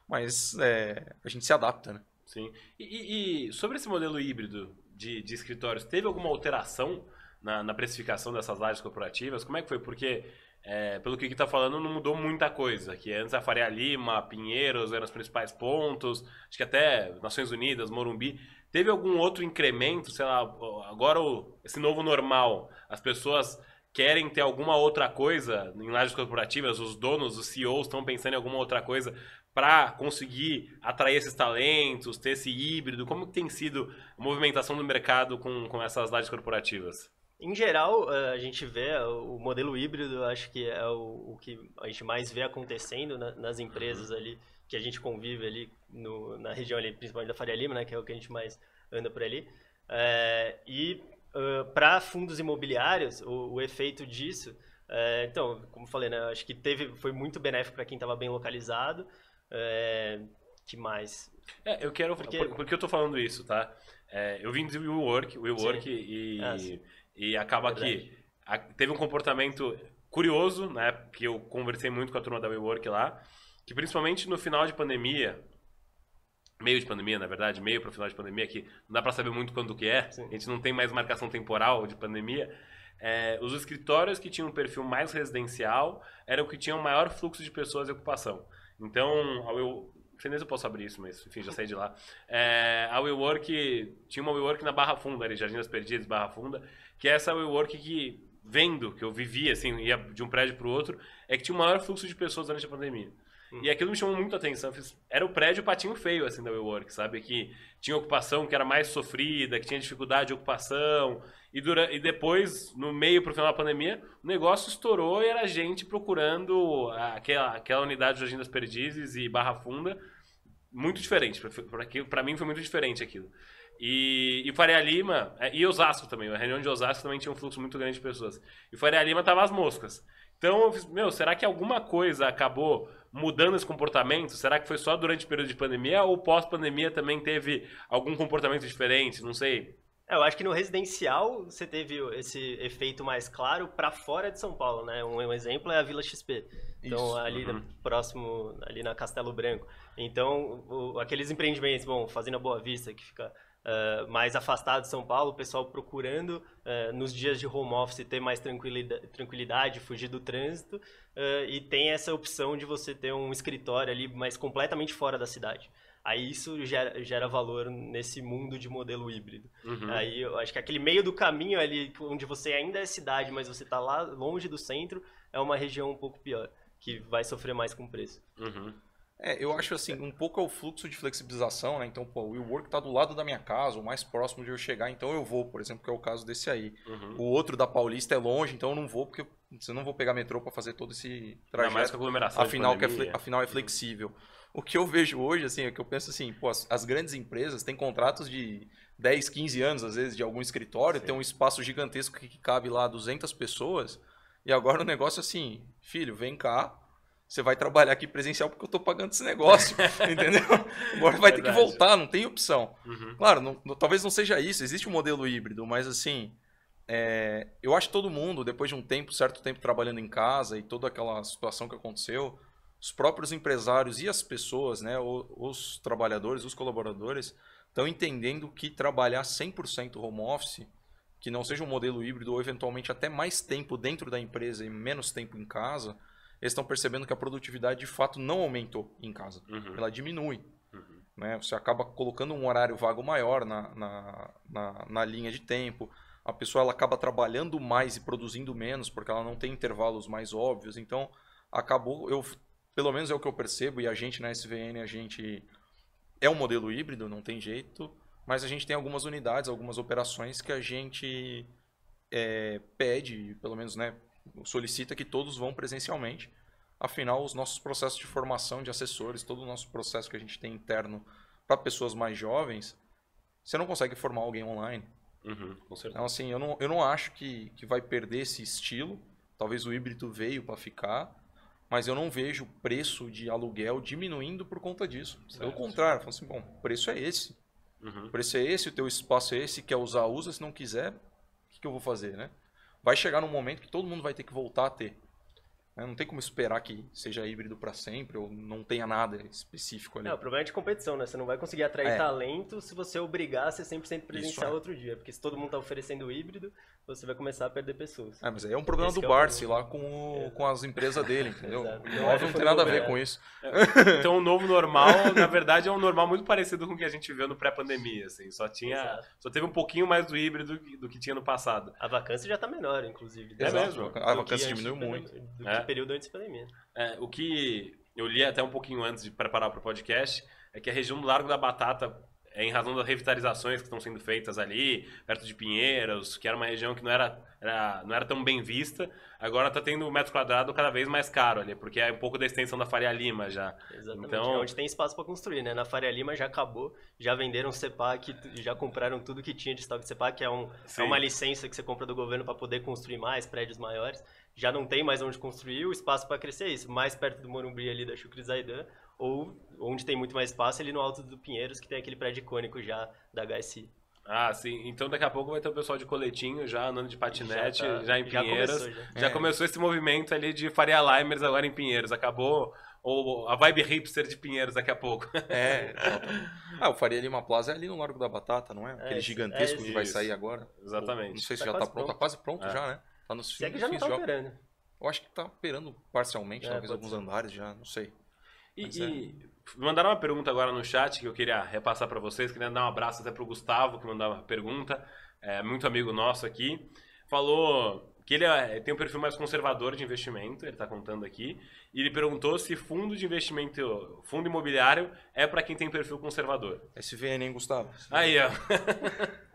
mas é, a gente se adapta, né? Sim. E, e, sobre esse modelo híbrido de, de escritórios, teve alguma alteração na, na, precificação dessas lajes corporativas? Como é que foi? Porque é, pelo que está falando, não mudou muita coisa. Que antes a Faria Lima, Pinheiros eram os principais pontos, acho que até Nações Unidas, Morumbi. Teve algum outro incremento, sei lá, agora o, esse novo normal, as pessoas querem ter alguma outra coisa em lajes corporativas, os donos, os CEOs estão pensando em alguma outra coisa para conseguir atrair esses talentos, ter esse híbrido? Como tem sido a movimentação do mercado com, com essas lajes corporativas? Em geral, a gente vê o modelo híbrido, acho que é o, o que a gente mais vê acontecendo nas empresas uhum. ali, que a gente convive ali no, na região ali, principalmente da Faria Lima, né, que é o que a gente mais anda por ali. É, e uh, para fundos imobiliários, o, o efeito disso, é, então, como falei, né, acho que teve, foi muito benéfico para quem estava bem localizado. É, que mais? É, eu quero. Porque, por, que eu tô falando isso, tá? É, eu vim de WeWork, WeWork e. Ah, e acaba que teve um comportamento curioso, né? Que eu conversei muito com a turma da WeWork lá, que principalmente no final de pandemia, meio de pandemia, na verdade, meio para o final de pandemia, que não dá para saber muito quando que é, Sim. a gente não tem mais marcação temporal de pandemia. É, os escritórios que tinham um perfil mais residencial eram que tinham maior fluxo de pessoas e ocupação. Então, eu, não sei nem se eu posso abrir isso, mas enfim, já saí de lá. É, a WeWork, tinha uma WeWork na Barra Funda, ali, Jardim das Perdidas, Barra Funda, que é essa WeWork que, vendo, que eu vivia, assim, ia de um prédio para o outro, é que tinha o maior fluxo de pessoas durante a pandemia. E aquilo me chamou muito a atenção. Era o prédio patinho feio, assim, da WeWork, sabe? Que tinha ocupação que era mais sofrida, que tinha dificuldade de ocupação. E, dura... e depois, no meio pro final da pandemia, o negócio estourou e era gente procurando aquela, aquela unidade de Jardim das Perdizes e Barra Funda. Muito diferente. Para mim foi muito diferente aquilo. E, e Faria Lima, é, e Osasco também, a reunião de Osasco também tinha um fluxo muito grande de pessoas. E Faria Lima tava as moscas. Então, eu fiz, meu, será que alguma coisa acabou mudando esse comportamento? Será que foi só durante o período de pandemia ou pós-pandemia também teve algum comportamento diferente? Não sei. É, eu acho que no residencial você teve esse efeito mais claro para fora de São Paulo, né? Um, um, exemplo é a Vila XP. Então, Isso, ali uhum. próximo, ali na Castelo Branco. Então, o, aqueles empreendimentos, bom, Fazenda Boa Vista, que fica Uh, mais afastado de São Paulo, o pessoal procurando uh, nos dias de home office ter mais tranquilidade, tranquilidade fugir do trânsito uh, e tem essa opção de você ter um escritório ali mais completamente fora da cidade. Aí isso gera, gera valor nesse mundo de modelo híbrido. Uhum. Aí eu acho que aquele meio do caminho ali, onde você ainda é cidade, mas você está lá longe do centro, é uma região um pouco pior, que vai sofrer mais com o preço. Uhum. É, eu acho assim, um pouco é o fluxo de flexibilização, né? Então, pô, o WeWork tá do lado da minha casa, o mais próximo de eu chegar, então eu vou, por exemplo, que é o caso desse aí. Uhum. O outro da Paulista é longe, então eu não vou, porque eu não vou pegar metrô para fazer todo esse trajeto. mais com aglomeração. afinal, que é, afinal é flexível. O que eu vejo hoje, assim, é que eu penso assim, pô, as, as grandes empresas têm contratos de 10, 15 anos, às vezes, de algum escritório, tem um espaço gigantesco que, que cabe lá 200 pessoas, e agora o negócio é assim, filho, vem cá, você vai trabalhar aqui presencial porque eu tô pagando esse negócio, entendeu? Agora vai ter que voltar, não tem opção. Uhum. Claro, não- não- talvez não seja isso, existe um modelo híbrido, mas assim, é, eu acho que todo mundo, depois de um tempo, certo tempo trabalhando em casa e toda aquela situação que aconteceu, os próprios empresários e as pessoas, né, os trabalhadores, os colaboradores, estão entendendo que trabalhar 100% home office, que não seja um modelo híbrido ou eventualmente até mais tempo dentro da empresa e menos tempo em casa, eles estão percebendo que a produtividade de fato não aumentou em casa, Uhum. ela diminui Uhum. né? Você acaba colocando um horário vago maior na, na, na, na linha de tempo. A pessoa ela acaba trabalhando mais e produzindo menos porque ela não tem intervalos mais óbvios. Então, acabou, eu pelo menos é o que eu percebo e a gente na SVN a gente é um modelo híbrido, não tem jeito, mas a gente tem algumas unidades, algumas operações que a gente é, pede, pelo menos, né, solicita que todos vão presencialmente. Afinal, os nossos processos de formação de assessores, todo o nosso processo que a gente tem interno para pessoas mais jovens, você não consegue formar alguém online. Uhum. Então, assim, eu não, eu não acho que, que vai perder esse estilo. Talvez o híbrido veio para ficar, mas eu não vejo o preço de aluguel diminuindo por conta disso. Pelo Certo. contrário, eu falo assim, bom, o preço é esse. Uhum. O preço é esse, o teu espaço é esse, quer usar, usa, se não quiser, o que, que eu vou fazer, né? Vai chegar num momento que todo mundo vai ter que voltar a ter. né? Não tem como esperar que seja híbrido para sempre ou não tenha nada específico ali. É, o problema é de competição, né? Você não vai conseguir atrair É. talento se você obrigar a ser 100% presencial é. outro dia. Porque se todo mundo tá oferecendo híbrido, você vai começar a perder pessoas. É, mas aí é um problema Esse do é Barsi lá com, o- com as empresas dele, entendeu? Exato. O Não é não tem nada a ver é. com isso. Então o novo normal, na verdade, é um normal muito parecido com o que a gente viu no pré-pandemia, assim. Só tinha. Exato. Só teve um pouquinho mais do híbrido do que- do que tinha no passado. A vacância já tá menor, inclusive. É mesmo? A vacância diminuiu muito. Do É? período antes da pandemia. É, o que eu li até um pouquinho antes de preparar para o podcast é que a região do Largo da Batata, é, em razão das revitalizações que estão sendo feitas ali, perto de Pinheiros, que era uma região que não era, era- não era tão bem vista, agora está tendo um metro quadrado cada vez mais caro ali, porque é um pouco da extensão da Faria Lima já. Exatamente. Então- É onde tem espaço para construir, né? Na Faria Lima já acabou, já venderam CEPAC, já compraram tudo que tinha de estoque de CEPAC, que é, um, Sim. é uma licença que você compra do governo para poder construir mais prédios maiores. Já não tem mais onde construir, o espaço para crescer é isso, mais perto do Morumbi ali da Chucre Zaidan, ou onde tem muito mais espaço ali no alto do Pinheiros, que tem aquele prédio icônico já da HSI. Ah, sim. Então daqui a pouco vai ter o pessoal de coletinho já andando de patinete, já, tá- em já Pinheiros. começou, já. Já É. começou esse movimento ali de Faria Limers agora em Pinheiros. Acabou ou a vibe hipster de Pinheiros daqui a pouco. É, exatamente. Ah, o Faria Lima Plaza é ali no Largo da Batata, não é? Aquele isso, gigantesco é que vai sair agora. Exatamente. Não sei se Tá já tá pronto. Tá quase pronto É. já, né? Tá nos é fins, já não tá de- operando. Eu acho que tá operando parcialmente, É, talvez alguns ser. andares já, não sei. E, Mas é. e mandaram uma pergunta agora no chat que eu queria repassar para vocês. Queria dar um abraço até pro Gustavo, que mandou uma pergunta. É muito amigo nosso aqui. Falou que ele é- tem um perfil mais conservador de investimento, ele está contando aqui. E ele perguntou se fundo de investimento, fundo imobiliário, é para quem tem perfil conservador. SVN, hein, Gustavo? Aí, ó.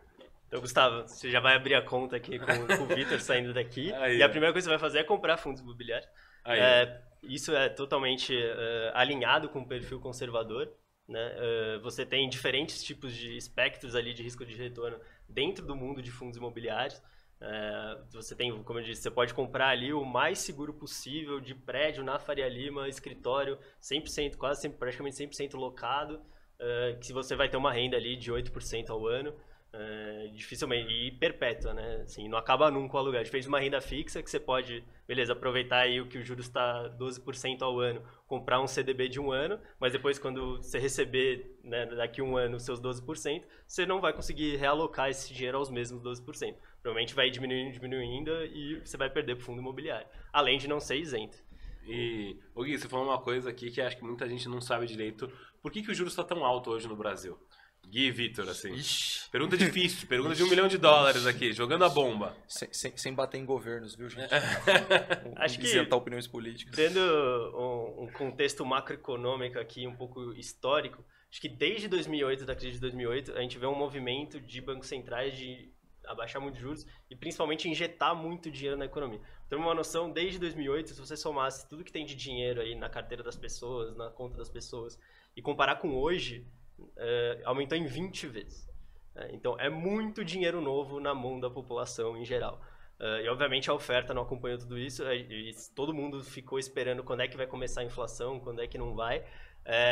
Então, Gustavo, você já vai abrir a conta aqui com, com o Vitor saindo daqui. Aí, e a primeira coisa que você vai fazer é comprar fundos imobiliários. Aí, É, isso é totalmente é, alinhado com o perfil conservador. Né? É, você tem diferentes tipos de espectros ali de risco de retorno dentro do mundo de fundos imobiliários. É, você tem, como eu disse, você pode comprar ali o mais seguro possível de prédio na Faria Lima, escritório 100%, quase sempre, praticamente 100% locado, que você vai ter uma renda ali de 8% ao ano. É, dificilmente, e perpétua, né? Assim, não acaba nunca o aluguel. A gente fez uma renda fixa que você pode, beleza, aproveitar aí o que o juros está 12% ao ano, comprar um CDB de um ano, mas depois quando você receber né, daqui um ano os seus 12%, você não vai conseguir realocar esse dinheiro aos mesmos 12%. Provavelmente vai diminuindo, diminuindo e você vai perder para fundo imobiliário. Além de não ser isento. E, Gui, você falou uma coisa aqui que acho que muita gente não sabe direito. Por que, que o juros está tão alto hoje no Brasil? Gui e Vitor, assim. Ixi. Pergunta difícil, pergunta de um milhão de dólares aqui, jogando a bomba. Sem, sem, sem bater em governos, viu, gente? Acho que- isentar opiniões políticas. Tendo um, um contexto macroeconômico aqui um pouco histórico, acho que desde 2008, da crise de 2008, a gente vê um movimento de bancos centrais de abaixar muito juros e principalmente injetar muito dinheiro na economia. Então, uma noção, desde 2008, se você somasse tudo que tem de dinheiro aí na carteira das pessoas, na conta das pessoas, e comparar com hoje, eh, aumentou em 20 vezes. né? Então, é muito dinheiro novo na mão da população em geral. Eh, e, obviamente, a oferta não acompanhou tudo isso. eh, E, todo mundo ficou esperando quando é que vai começar a inflação, quando é que não vai.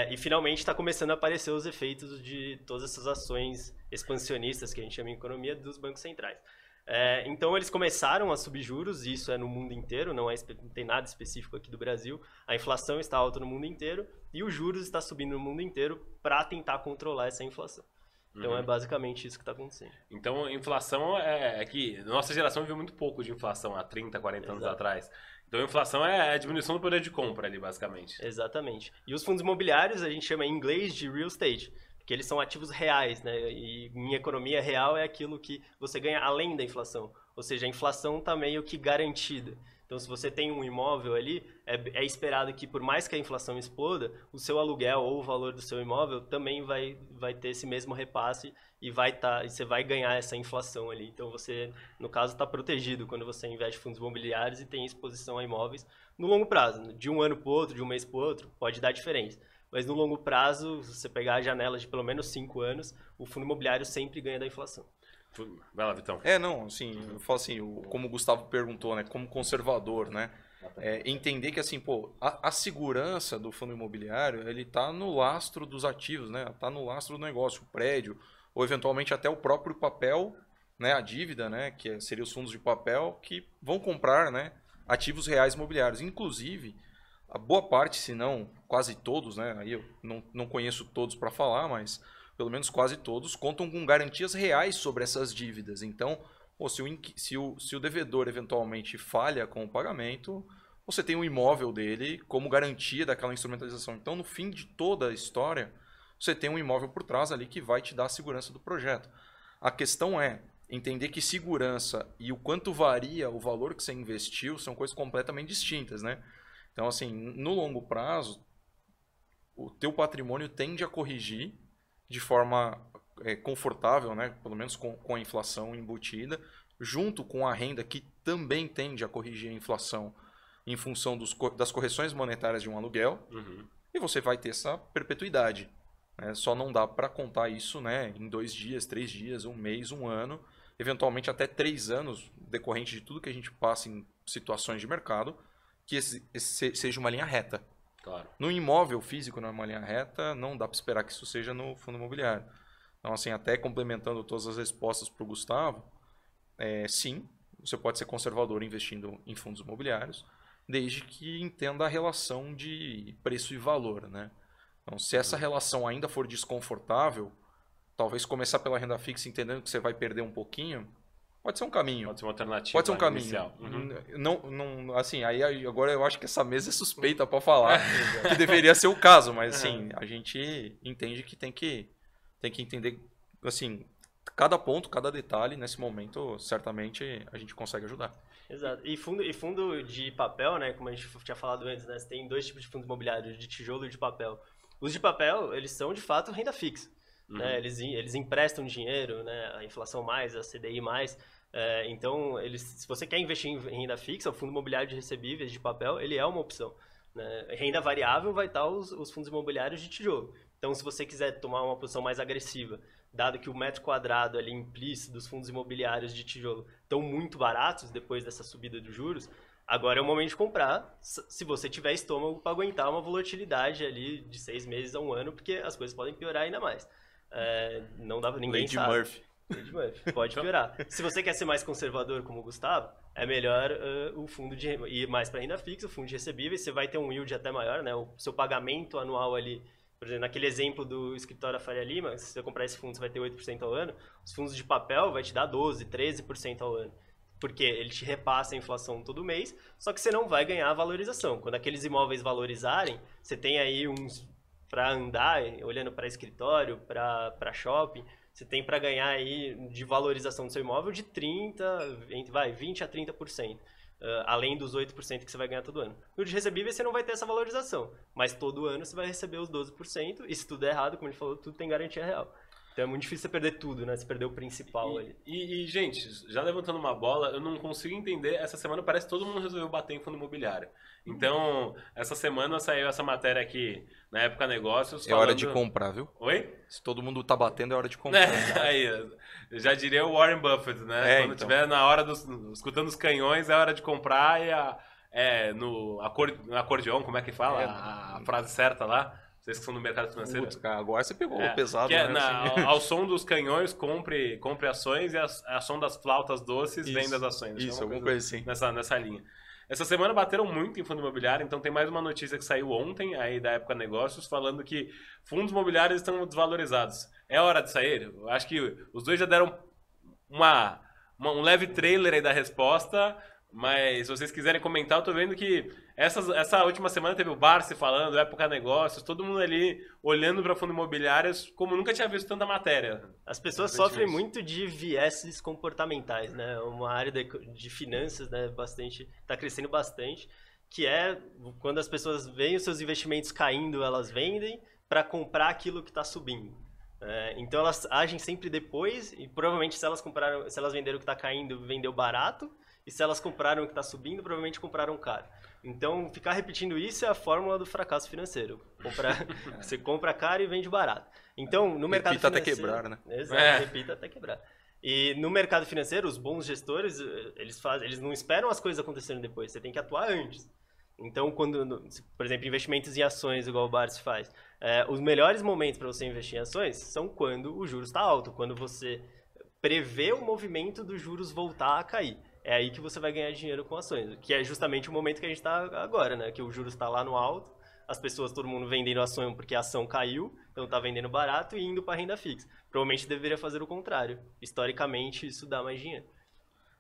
E, finalmente, está começando a aparecer os efeitos de todas essas ações expansionistas que a gente chama em economia dos bancos centrais. Eh, então, eles começaram a subir juros, e isso é no mundo inteiro, não, é, não tem nada específico aqui do Brasil. A inflação está alta no mundo inteiro e os juros está subindo no mundo inteiro para tentar controlar essa inflação. Então, Uhum. é basicamente isso que está acontecendo. Então, inflação é, é que nossa geração viveu muito pouco de inflação há 30, 40 anos Exato. atrás. Então, inflação é a diminuição do poder de compra ali, basicamente. Exatamente. E os fundos imobiliários a gente chama em inglês de real estate, porque eles são ativos reais, né? E em economia real é aquilo que você ganha além da inflação. Ou seja, a inflação está meio que garantida. Então, se você tem um imóvel ali, é, é esperado que, por mais que a inflação exploda, o seu aluguel ou o valor do seu imóvel também vai, vai ter esse mesmo repasse e vai tá, e você vai ganhar essa inflação ali. Então, você, no caso, está protegido quando você investe fundos imobiliários e tem exposição a imóveis no longo prazo. De um ano para o outro, de um mês para o outro, pode dar diferença. Mas no longo prazo, se você pegar a janela de pelo menos cinco anos, o fundo imobiliário sempre ganha da inflação. Vai lá, Vitão. É, não, assim, eu falo assim, como o Gustavo perguntou, né, como conservador, né, é, entender que, assim, pô, a, a segurança do fundo imobiliário, ele tá no lastro dos ativos, né, tá no lastro do negócio, o prédio, ou eventualmente até o próprio papel, né, a dívida, né, que é- seria os fundos de papel, que vão comprar, né, ativos reais imobiliários. Inclusive, a boa parte, se não quase todos, né, aí eu não, não conheço todos para falar, mas pelo menos quase todos, contam com garantias reais sobre essas dívidas. Então, pô, se, o, se, o, se o devedor eventualmente falha com o pagamento, você tem o imóvel dele como garantia daquela instrumentalização. Então, no fim de toda a história, você tem um imóvel por trás ali que vai te dar a segurança do projeto. A questão é entender que segurança e o quanto varia o valor que você investiu são coisas completamente distintas, né? Então, assim, no longo prazo, o teu patrimônio tende a corrigir de forma é, confortável, né? pelo menos com, com a inflação embutida, junto com a renda que também tende a corrigir a inflação em função dos das correções monetárias de um aluguel, Uhum. e você vai ter essa perpetuidade. né? Só não dá para contar isso né, em dois dias, três dias, um mês, um ano, eventualmente até três anos, decorrente de tudo que a gente passa em situações de mercado, que esse, esse seja uma linha reta. Claro. No imóvel físico, numa linha reta, não dá para esperar que isso seja no fundo imobiliário. Então, assim, até complementando todas as respostas para o Gustavo, é, sim, você pode ser conservador investindo em fundos imobiliários, desde que entenda a relação de preço e valor, né? Então, se essa relação ainda for desconfortável, talvez começar pela renda fixa entendendo que você vai perder um pouquinho, pode ser um caminho. Pode ser uma alternativa Pode ser um caminho. inicial. Uhum. Não, não, assim, aí agora eu acho que essa mesa é suspeita para falar que deveria ser o caso, mas assim, a gente entende que tem que tem que entender assim, cada ponto, cada detalhe nesse momento, certamente a gente consegue ajudar. Exato. E fundo, e fundo de papel, né? Como a gente tinha falado antes, né? Você tem dois tipos de fundos imobiliários, de tijolo e de papel. Os de papel, eles são de fato renda fixa. Uhum. Né? Eles, eles emprestam dinheiro, né? A inflação mais, a CDI mais. É, então, eles, se você quer investir em renda fixa, o fundo imobiliário de recebíveis de papel, ele é uma opção. Né? Renda variável vai estar os, os fundos imobiliários de tijolo. Então, se você quiser tomar uma posição mais agressiva, dado que o metro quadrado ali implícito dos fundos imobiliários de tijolo estão muito baratos depois dessa subida dos juros, agora é o momento de comprar, se você tiver estômago para aguentar uma volatilidade ali de seis meses a um ano, porque as coisas podem piorar ainda mais. É, não dá ninguém Lady sabe. Murphy. Murphy. Pode piorar. Se você quer ser mais conservador como o Gustavo, é melhor eh, o fundo de ir mais para renda fixa, o fundo de recebíveis, você vai ter um yield até maior, né? O seu pagamento anual ali, por exemplo, naquele exemplo do escritório Faria Lima, se você comprar esse fundo, você vai ter 8% ao ano. Os fundos de papel vai te dar 12, 13% ao ano. porque ele te repassa a inflação todo mês, só que você não vai ganhar a valorização. Quando aqueles imóveis valorizarem, você tem aí uns para andar, olhando para escritório, para shopping, você tem para ganhar aí de valorização do seu imóvel de 30, vai, 20 a 30%. Uh, além dos 8% que você vai ganhar todo ano. No de recebíveis você não vai ter essa valorização, mas todo ano você vai receber os 12%, e se tudo é errado, como ele falou, tudo tem garantia real. Então é muito difícil você perder tudo, né? Você perder o principal e, ali. E, e, gente, já levantando uma bola, eu não consigo entender. Essa semana parece que todo mundo resolveu bater em fundo imobiliário. Então, essa semana saiu essa matéria aqui na época negócios. É hora de comprar, viu? Oi? Se todo mundo tá batendo, é hora de comprar. É, aí, já diria o Warren Buffett, né? É, Quando então. tiver na hora dos. escutando os canhões, é hora de comprar e a, é, no, acorde, no acordeão, como é que fala? É. A, a frase certa lá. Vocês que são do mercado financeiro. Putz, cara, agora você pegou é, pesado, é, né? Na, ao, ao, som dos canhões, compre, compre ações e ao som das flautas doces, venda as ações. Isso, alguma coisa assim. Nessa, nessa linha. Essa semana bateram muito em fundo imobiliário, então tem mais uma notícia que saiu ontem, aí da época negócios, falando que fundos imobiliários estão desvalorizados. É hora de sair? Eu acho que os dois já deram uma, uma um leve trailer aí da resposta. Mas se vocês quiserem comentar, eu tô vendo que essa, essa última semana teve o Barsi falando, época negócios, todo mundo ali olhando para fundos imobiliários como nunca tinha visto tanta matéria. As pessoas sofrem muito de vieses comportamentais, né? Uma área de, de finanças, né, bastante, tá crescendo bastante, que é quando as pessoas veem os seus investimentos caindo, elas vendem para comprar aquilo que está subindo. É, então elas agem sempre depois e provavelmente se elas compraram, se elas venderam o que está caindo, vendeu barato e se elas compraram o que está subindo, provavelmente compraram caro. Então, ficar repetindo isso é a fórmula do fracasso financeiro. Comprar, você compra caro e vende barato. Então, no mercado repita financeiro... até quebrar, né? Exato, é. repita até quebrar. E no mercado financeiro, os bons gestores, eh, eles, fazem, eles não esperam as coisas acontecerem depois, você tem que atuar antes. Então, quando, por exemplo, investimentos em ações, igual o Barsi faz, é, os melhores momentos para você investir em ações são quando o juros está alto, quando você prevê o movimento dos juros voltar a cair é aí que você vai ganhar dinheiro com ações, que é justamente o momento que a gente está agora, né? Que o juros está lá no alto, as pessoas, todo mundo vendendo ação porque a ação caiu, então está vendendo barato e indo para renda fixa. Provavelmente deveria fazer o contrário. Historicamente, isso dá mais dinheiro.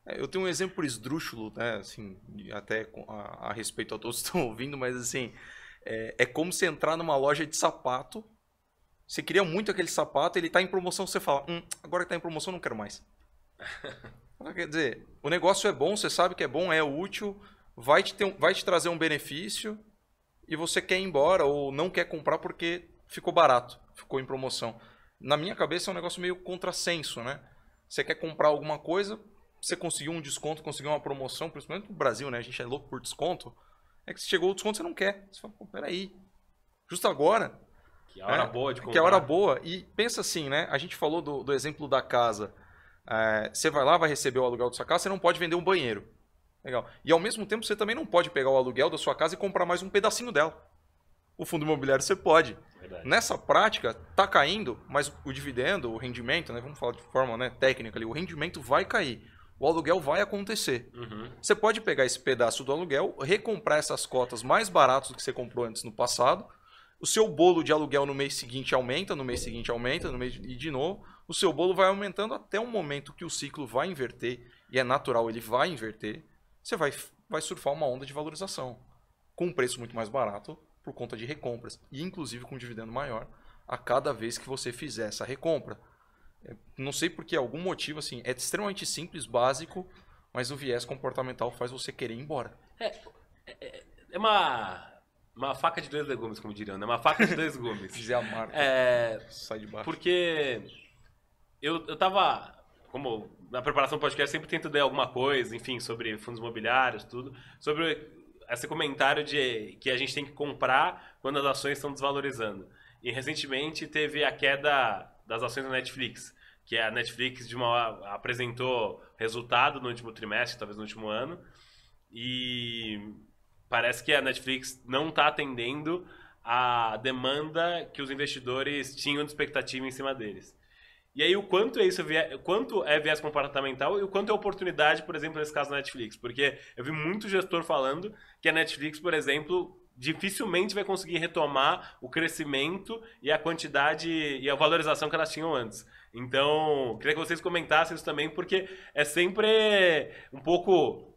É, eu tenho um exemplo esdrúxulo, né? Assim, até a, a respeito a todos que estão ouvindo, mas assim, é, é como você entrar numa loja de sapato, você queria muito aquele sapato, ele está em promoção, você fala, hum, agora que está em promoção, não quero mais. Quer dizer, o negócio é bom, você sabe que é bom, é útil, vai te, ter, vai te trazer um benefício e você quer ir embora ou não quer comprar porque ficou barato, ficou em promoção. Na minha cabeça é um negócio meio contrassenso, né? Você quer comprar alguma coisa, você conseguiu um desconto, conseguiu uma promoção, principalmente no Brasil, né? A gente é louco por desconto. É que se chegou o desconto, você não quer. Você fala, pô, peraí. Justo agora. Que é a hora é, boa de comprar. Que é a hora boa. E pensa assim, né? A gente falou do, do exemplo da casa. É, você vai lá, vai receber o aluguel da sua casa, você não pode vender um banheiro. Legal. E ao mesmo tempo, você também não pode pegar o aluguel da sua casa e comprar mais um pedacinho dela. O fundo imobiliário você pode. Verdade. Nessa prática, tá caindo, mas o dividendo, o rendimento, né, vamos falar de forma né, técnica ali, o rendimento vai cair. O aluguel vai acontecer. Uhum. Você pode pegar esse pedaço do aluguel, recomprar essas cotas mais baratas do que você comprou antes no passado. O seu bolo de aluguel no mês seguinte aumenta, no mês seguinte aumenta, no mês e de novo o seu bolo vai aumentando até um momento que o ciclo vai inverter, e é natural, ele vai inverter, você vai, vai surfar uma onda de valorização, com um preço muito mais barato por conta de recompras, e inclusive com um dividendo maior a cada vez que você fizer essa recompra. É, não sei por que algum motivo, assim, é extremamente simples, básico, mas o viés comportamental faz você querer ir embora. É, é, é uma, uma faca de dois legumes, como diriam, né? Uma faca de dois gumes. Dizer a marca. É, sai de baixo. Porque eu, eu tava. Como na preparação do podcast sempre tento ler alguma coisa, enfim, sobre fundos imobiliários, tudo. Sobre esse comentário de que a gente tem que comprar quando as ações estão desvalorizando. E recentemente teve a queda das ações da Netflix, que a Netflix de uma, apresentou resultado no último trimestre, talvez no último ano, e parece que a Netflix não está atendendo a demanda que os investidores tinham de expectativa em cima deles. E aí, o quanto é isso, quanto é viés comportamental e o quanto é oportunidade, por exemplo, nesse caso da Netflix. Porque eu vi muito gestor falando que a Netflix, por exemplo, dificilmente vai conseguir retomar o crescimento e a quantidade e a valorização que elas tinham antes. Então, queria que vocês comentassem isso também, porque é sempre um pouco.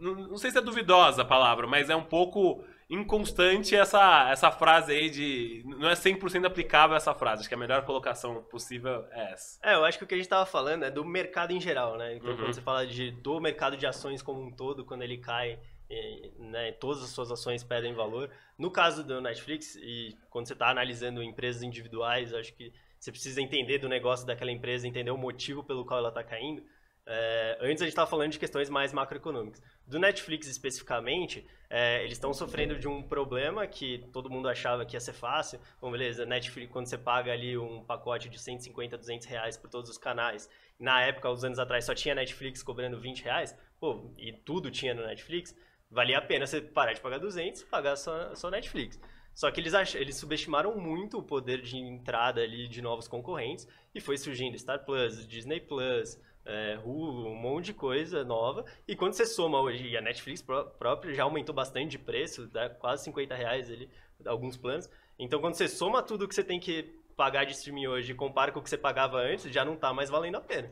Não sei se é duvidosa a palavra, mas é um pouco inconstante essa, essa frase aí de. Não é 100% aplicável essa frase. Acho que a melhor colocação possível é essa. É, eu acho que o que a gente estava falando é do mercado em geral, né? Então, uhum. quando você fala de, do mercado de ações como um todo, quando ele cai, e, né, todas as suas ações perdem valor. No caso do Netflix, e quando você está analisando empresas individuais, acho que você precisa entender do negócio daquela empresa, entender o motivo pelo qual ela está caindo. É, antes a gente estava falando de questões mais macroeconômicas. Do Netflix especificamente, é, eles estão sofrendo de um problema que todo mundo achava que ia ser fácil. Bom, beleza, Netflix, quando você paga ali um pacote de 150, 200 reais por todos os canais, na época, uns anos atrás, só tinha Netflix cobrando 20 reais, pô, e tudo tinha no Netflix, valia a pena você parar de pagar 200 e pagar só, só Netflix. Só que eles, ach... eles subestimaram muito o poder de entrada ali de novos concorrentes e foi surgindo Star Plus, Disney Plus, é, Hulu, um monte de coisa nova. E quando você soma hoje, e a Netflix própria já aumentou bastante de preço, dá quase 50 reais ali, alguns planos. Então quando você soma tudo que você tem que pagar de streaming hoje e compara com o que você pagava antes, já não está mais valendo a pena.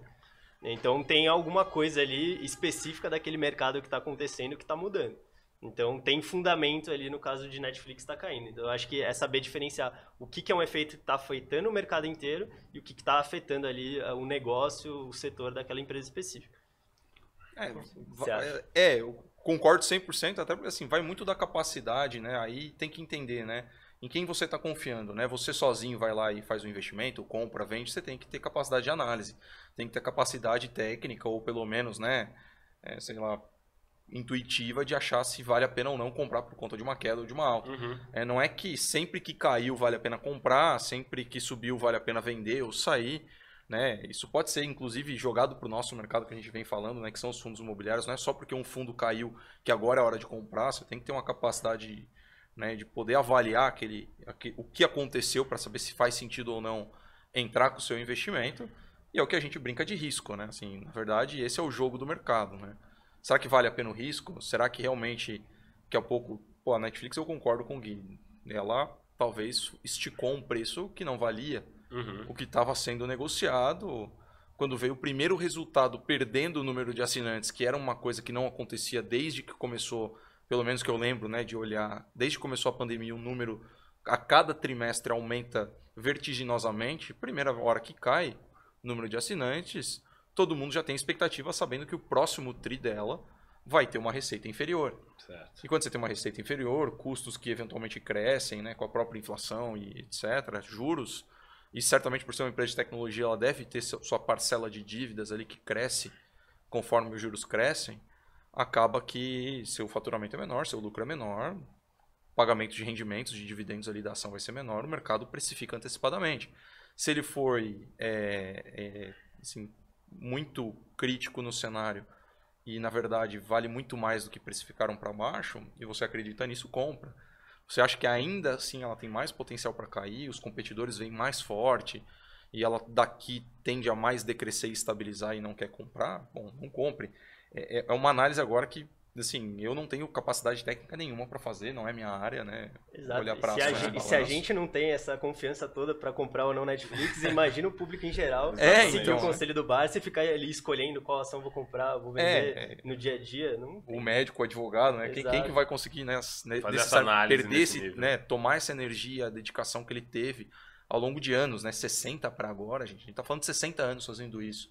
Então tem alguma coisa ali específica daquele mercado que está acontecendo que está mudando. Então tem fundamento ali no caso de Netflix está caindo. Então eu acho que é saber diferenciar o que, que é um efeito que está afetando o mercado inteiro e o que está afetando ali eh, o negócio, o setor daquela empresa específica. É, é, é, eu concordo 100%, até porque assim, vai muito da capacidade, né? Aí tem que entender, né? Em quem você está confiando, né? Você sozinho vai lá e faz um investimento, compra, vende, você tem que ter capacidade de análise, tem que ter capacidade técnica ou pelo menos, né? É, sei lá, intuitiva de achar se vale a pena ou não comprar por conta de uma queda ou de uma alta. Uhum. É, não é que sempre que caiu vale a pena comprar, sempre que subiu vale a pena vender ou sair. Né? Isso pode ser, inclusive, jogado para o nosso mercado que a gente vem falando, né? que são os fundos imobiliários. Não é só porque um fundo caiu que agora é hora de comprar, você tem que ter uma capacidade né, de poder avaliar aquele, aquele o que aconteceu para saber se faz sentido ou não entrar com o seu investimento. E é o que a gente brinca de risco, né? Assim, na verdade, esse é o jogo do mercado, né? Será que vale a pena o risco? Será que realmente, daqui a pouco, pô, a Netflix eu concordo com o Gui. Ela talvez esticou um preço que não valia uhum. o que estava sendo negociado. Quando veio o primeiro resultado perdendo o número de assinantes, que era uma coisa que não acontecia desde que começou, pelo menos que eu lembro, né, de olhar, desde que começou a pandemia, o um número a cada trimestre aumenta vertiginosamente. Primeira hora que cai o número de assinantes, todo mundo já tem expectativa sabendo que o próximo TRI dela vai ter uma receita inferior. Certo. E quando você tem uma receita inferior, custos que eventualmente crescem né, com a própria inflação e etc., juros, e certamente por ser uma empresa de tecnologia, ela deve ter sua parcela de dívidas ali que cresce conforme os juros crescem, acaba que seu faturamento é menor, seu lucro é menor, pagamento de rendimentos, de dividendos ali da ação vai ser menor, o mercado precifica antecipadamente. Se ele for é, é, assim, muito crítico no cenário e na verdade vale muito mais do que precificaram para baixo e você acredita nisso, compra. Você acha que ainda assim ela tem mais potencial para cair, os competidores vêm mais forte e ela daqui tende a mais decrescer e estabilizar e não quer comprar? Bom, não compre. É, é, é uma análise agora que assim, eu não tenho capacidade técnica nenhuma para fazer, não é minha área, né? Exato. Olhar pra se, a gente, se a gente não tem essa confiança toda para comprar ou não Netflix, imagina o público em geral. É, seguir então, o conselho do bar, você ficar ali escolhendo qual ação vou comprar, vou vender é, no dia a dia. Não o médico, o advogado, né? Quem, quem, que vai conseguir né, perder esse, né, tomar essa energia, a dedicação que ele teve ao longo de anos, né? 60 para agora, gente. A gente tá falando de 60 anos fazendo isso.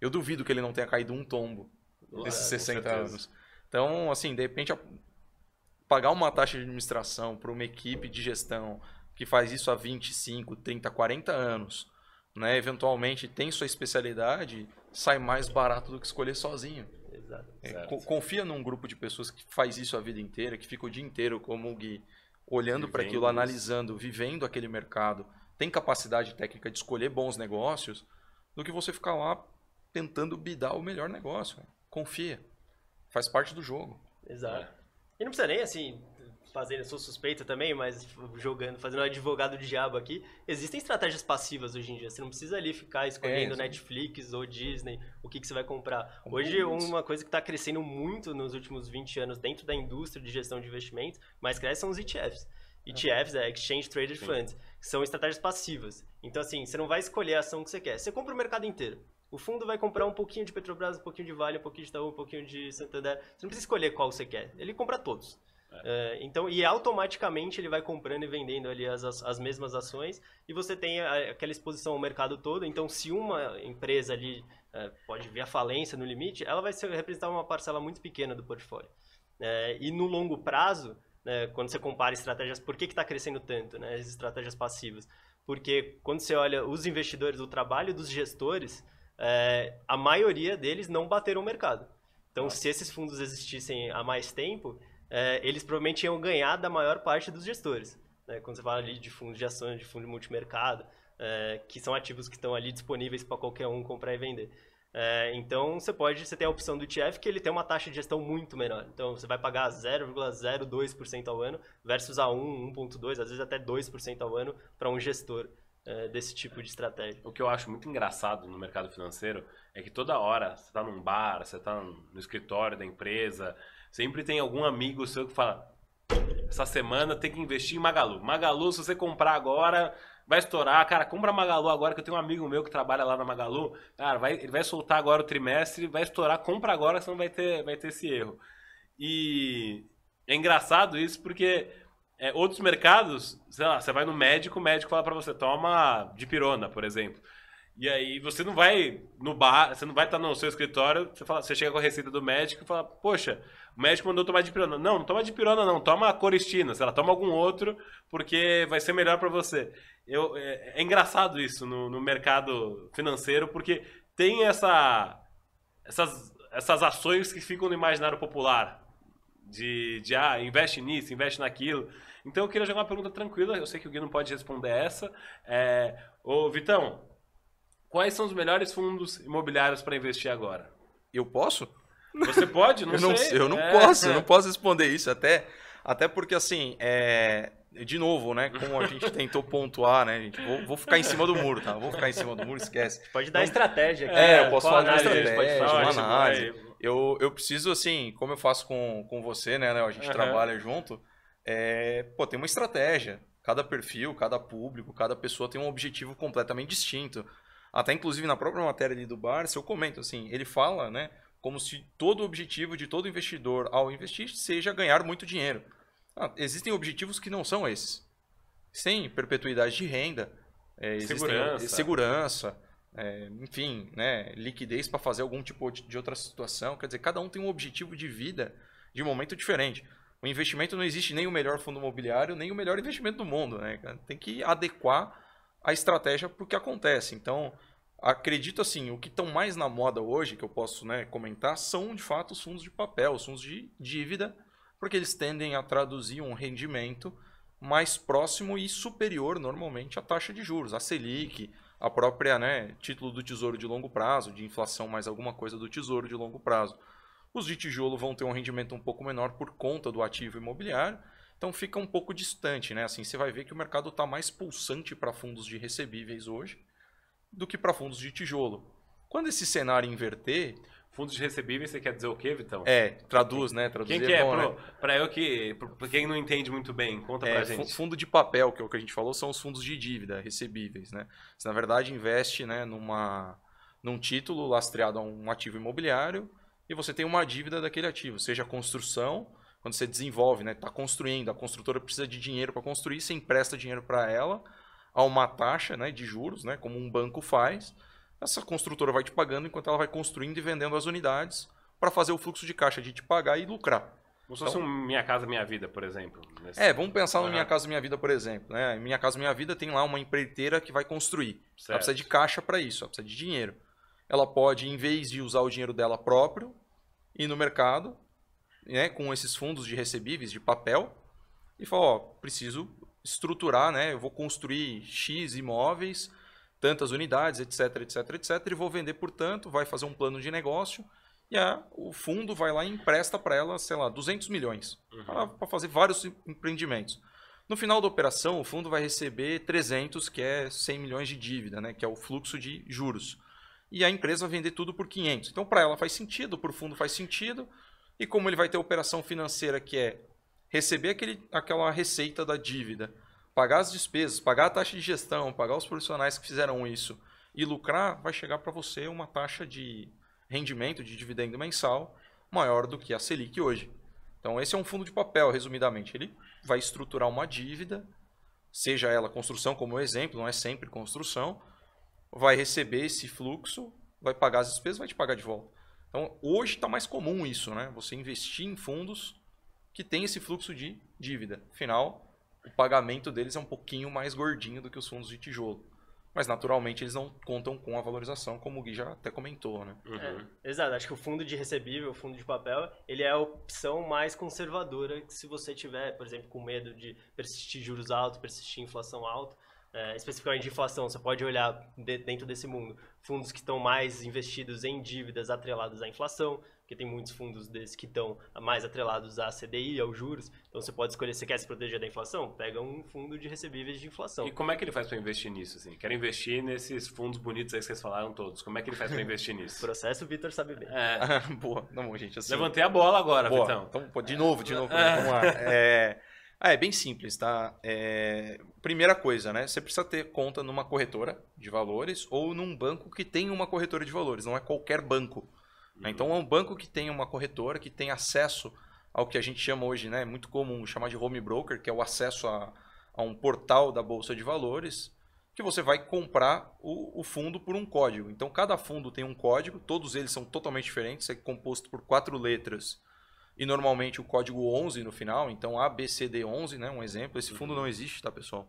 Eu duvido que ele não tenha caído um tombo nesses 60 anos. Então, assim, de repente, pagar uma taxa de administração para uma equipe de gestão que faz isso há 25, 30, 40 anos, né, eventualmente tem sua especialidade, sai mais barato do que escolher sozinho. Exato. É, confia num grupo de pessoas que faz isso a vida inteira, que fica o dia inteiro como o Gui, olhando para aquilo, analisando, vivendo aquele mercado, tem capacidade técnica de escolher bons negócios, do que você ficar lá tentando bidar o melhor negócio. Confia. Faz parte do jogo. Exato. É. E não precisa nem, assim, fazendo, sou suspeito também, mas jogando, fazendo advogado de diabo aqui, existem estratégias passivas hoje em dia. Você não precisa ali ficar escolhendo é, Netflix ou Disney, o que, que você vai comprar. Hoje, uma coisa que está crescendo muito nos últimos 20 anos dentro da indústria de gestão de investimentos, mas cresce são os ETFs. ETFs é Exchange Traded. Funds, que são estratégias passivas. Então, assim, você não vai escolher a ação que você quer. Você compra o mercado inteiro. O fundo vai comprar um pouquinho de Petrobras, um pouquinho de Vale, um pouquinho de Itaú, um pouquinho de Santander. Você não precisa escolher qual você quer. Ele compra todos. É. É, então, e automaticamente ele vai comprando e vendendo ali as, as mesmas ações e você tem a, aquela exposição ao mercado todo. Então, se uma empresa ali é, pode vir a falência no limite, ela vai ser, representar uma parcela muito pequena do portfólio. É, e no longo prazo, né, quando você compara estratégias, por que está crescendo tanto, né, as estratégias passivas? Porque quando você olha os investidores, o trabalho dos gestores, é, a maioria deles não bateram o mercado. Então, se esses fundos existissem há mais tempo, é, eles provavelmente iam ganhar da maior parte dos gestores. Né? Quando você fala ali de fundos de ações, de fundo de multimercado, é, que são ativos que estão ali disponíveis para qualquer um comprar e vender. É, então você pode, você tem a opção do ETF que ele tem uma taxa de gestão muito menor. Então você vai pagar 0,02% ao ano versus a 1, 1,2, às vezes até 2% ao ano para um gestor é, desse tipo de estratégia. O que eu acho muito engraçado no mercado financeiro é que toda hora você está num bar, você está no escritório da empresa, sempre tem algum amigo seu que fala: essa semana tem que investir em Magalu. Magalu, se você comprar agora, vai estourar. Cara, compra Magalu agora, que eu tenho um amigo meu que trabalha lá na Magalu. Cara, vai, ele vai soltar agora o trimestre, vai estourar, compra agora, senão vai ter, vai ter esse erro. E é engraçado isso porque é, outros mercados, sei lá, você vai no médico, o médico fala para você, toma dipirona, por exemplo. E aí você não vai no bar, você não vai estar no seu escritório, você, fala, você chega com a receita do médico e fala, poxa, o médico mandou tomar dipirona. Não, não toma dipirona não, toma coristina, sei lá, toma algum outro, porque vai ser melhor para você. Eu, é, é, engraçado isso no, no mercado financeiro, porque tem essa, essas, essas ações que ficam no imaginário popular. De, de, ah, investe nisso, investe naquilo. Então eu queria jogar uma pergunta tranquila, eu sei que o Gui não pode responder essa. É, ô Vitão, quais são os melhores fundos imobiliários para investir agora? Eu posso? Você pode, não eu não, sei. Eu não é. posso, eu não posso responder isso. Até, até porque, assim, é, de novo, né? Como a gente tentou pontuar, né? Gente, vou, vou, ficar em cima do muro, tá? Vou ficar em cima do muro, esquece. Pode dar então, estratégia. Aqui. É, eu posso falar de estratégia, pode falar, uma análise. Eu, eu preciso, assim, como eu faço com, com você, né, A gente uhum. trabalha junto é, pô, tem uma estratégia. Cada perfil, cada público, cada pessoa tem um objetivo completamente distinto. Até inclusive na própria matéria ali do Barça, eu comento assim, ele fala, né, como se todo o objetivo de todo investidor ao investir seja ganhar muito dinheiro. Ah, existem objetivos que não são esses. Sem perpetuidade de renda, é, segurança, segurança é, enfim, né, liquidez para fazer algum tipo de outra situação. Quer dizer, cada um tem um objetivo de vida de momento diferente. O investimento não existe nem o melhor fundo imobiliário, nem o melhor investimento do mundo. Né? Tem que adequar a estratégia para o que acontece. Então, acredito assim, o que estão mais na moda hoje, que eu posso né, comentar, são de fato os fundos de papel, os fundos de dívida, porque eles tendem a traduzir um rendimento mais próximo e superior normalmente à taxa de juros, a Selic, a própria né, título do tesouro de longo prazo, de inflação mais alguma coisa do tesouro de longo prazo. Os de tijolo vão ter um rendimento um pouco menor por conta do ativo imobiliário, então fica um pouco distante, né? Assim, você vai ver que o mercado está mais pulsante para fundos de recebíveis hoje do que para fundos de tijolo. Quando esse cenário inverter, Fundos de recebíveis, você quer dizer o quê, Vitão? É, traduz, né? Traduzir quem que é? é bom, pro, né? Pra eu que. Pra quem não entende muito bem, conta é, pra gente. Fundo de papel, que é o que a gente falou, são os fundos de dívida, recebíveis, né? Você, na verdade, investe né, numa, num título lastreado a um ativo imobiliário e você tem uma dívida daquele ativo, seja construção, quando você desenvolve, está né, tá construindo, a construtora precisa de dinheiro para construir, você empresta dinheiro para ela a uma taxa né, de juros, né, como um banco faz. Essa construtora vai te pagando enquanto ela vai construindo e vendendo as unidades para fazer o fluxo de caixa de te pagar e lucrar. Como se fosse então, um Minha Casa Minha Vida, por exemplo. Nesse... É, vamos pensar uhum. no Minha Casa Minha Vida, por exemplo. Né? Minha Casa Minha Vida tem lá uma empreiteira que vai construir. Certo. Ela precisa de caixa para isso, ela precisa de dinheiro. Ela pode, em vez de usar o dinheiro dela próprio, ir no mercado né, com esses fundos de recebíveis, de papel, e falar, ó, preciso estruturar, né, eu vou construir X imóveis, tantas unidades, etc, etc, etc, e vou vender por tanto, vai fazer um plano de negócio E a, o fundo vai lá e empresta para ela, sei lá, 200 milhões Uhum. para fazer vários empreendimentos. No final da operação, o fundo vai receber 300, que é 100 milhões de dívida, né, que é o fluxo de juros. E a empresa vender tudo por 500. Então, para ela faz sentido, para o fundo faz sentido. E como ele vai ter operação financeira que é receber aquele, aquela receita da dívida, pagar as despesas, pagar a taxa de gestão, pagar os profissionais que fizeram isso e lucrar, vai chegar para você uma taxa de rendimento, de dividendo mensal maior do que a Selic hoje. Então, esse é um fundo de papel, resumidamente. Ele vai estruturar uma dívida, seja ela construção como exemplo, não é sempre construção, vai receber esse fluxo, vai pagar as despesas, vai te pagar de volta. Então, hoje está mais comum isso, né? Você investir em fundos que tem esse fluxo de dívida. Afinal, o pagamento deles é um pouquinho mais gordinho do que os fundos de tijolo. Mas, naturalmente, eles não contam com a valorização, como o Gui já até comentou, né? Uhum. É, exato, acho que o fundo de recebível, o fundo de papel, ele é a opção mais conservadora que se você tiver, por exemplo, com medo de persistir juros altos, persistir inflação alta, é, especificamente de inflação, você pode olhar de- dentro desse mundo fundos que estão mais investidos em dívidas atreladas à inflação, porque tem muitos fundos desses que estão mais atrelados à CDI, aos juros, então você pode escolher, você quer se proteger da inflação? Pega um fundo de recebíveis de inflação. E como é que ele faz para investir nisso? Assim? Quero investir nesses fundos bonitos aí que vocês falaram todos. Como é que ele faz para investir nisso? Processo, o Vitor sabe bem. É, Boa. Não, gente, assim... levantei a bola agora, Boa. Vitão. Então, pô, de novo, de novo. É. Vamos lá. É, ah, é bem simples, tá? É, primeira coisa, né? Você precisa ter conta numa corretora de valores ou num banco que tem uma corretora de valores. Não é qualquer banco. né? Então, é um banco que tem uma corretora, que tem acesso ao que a gente chama hoje, né? É muito comum chamar de home broker, que é o acesso a, a um portal da Bolsa de Valores, que você vai comprar o, o fundo por um código. Então, cada fundo tem um código, todos eles são totalmente diferentes, é composto por quatro letras e normalmente o código 11 no final, então ABCD11, né, um exemplo. Esse fundo não existe, tá, pessoal?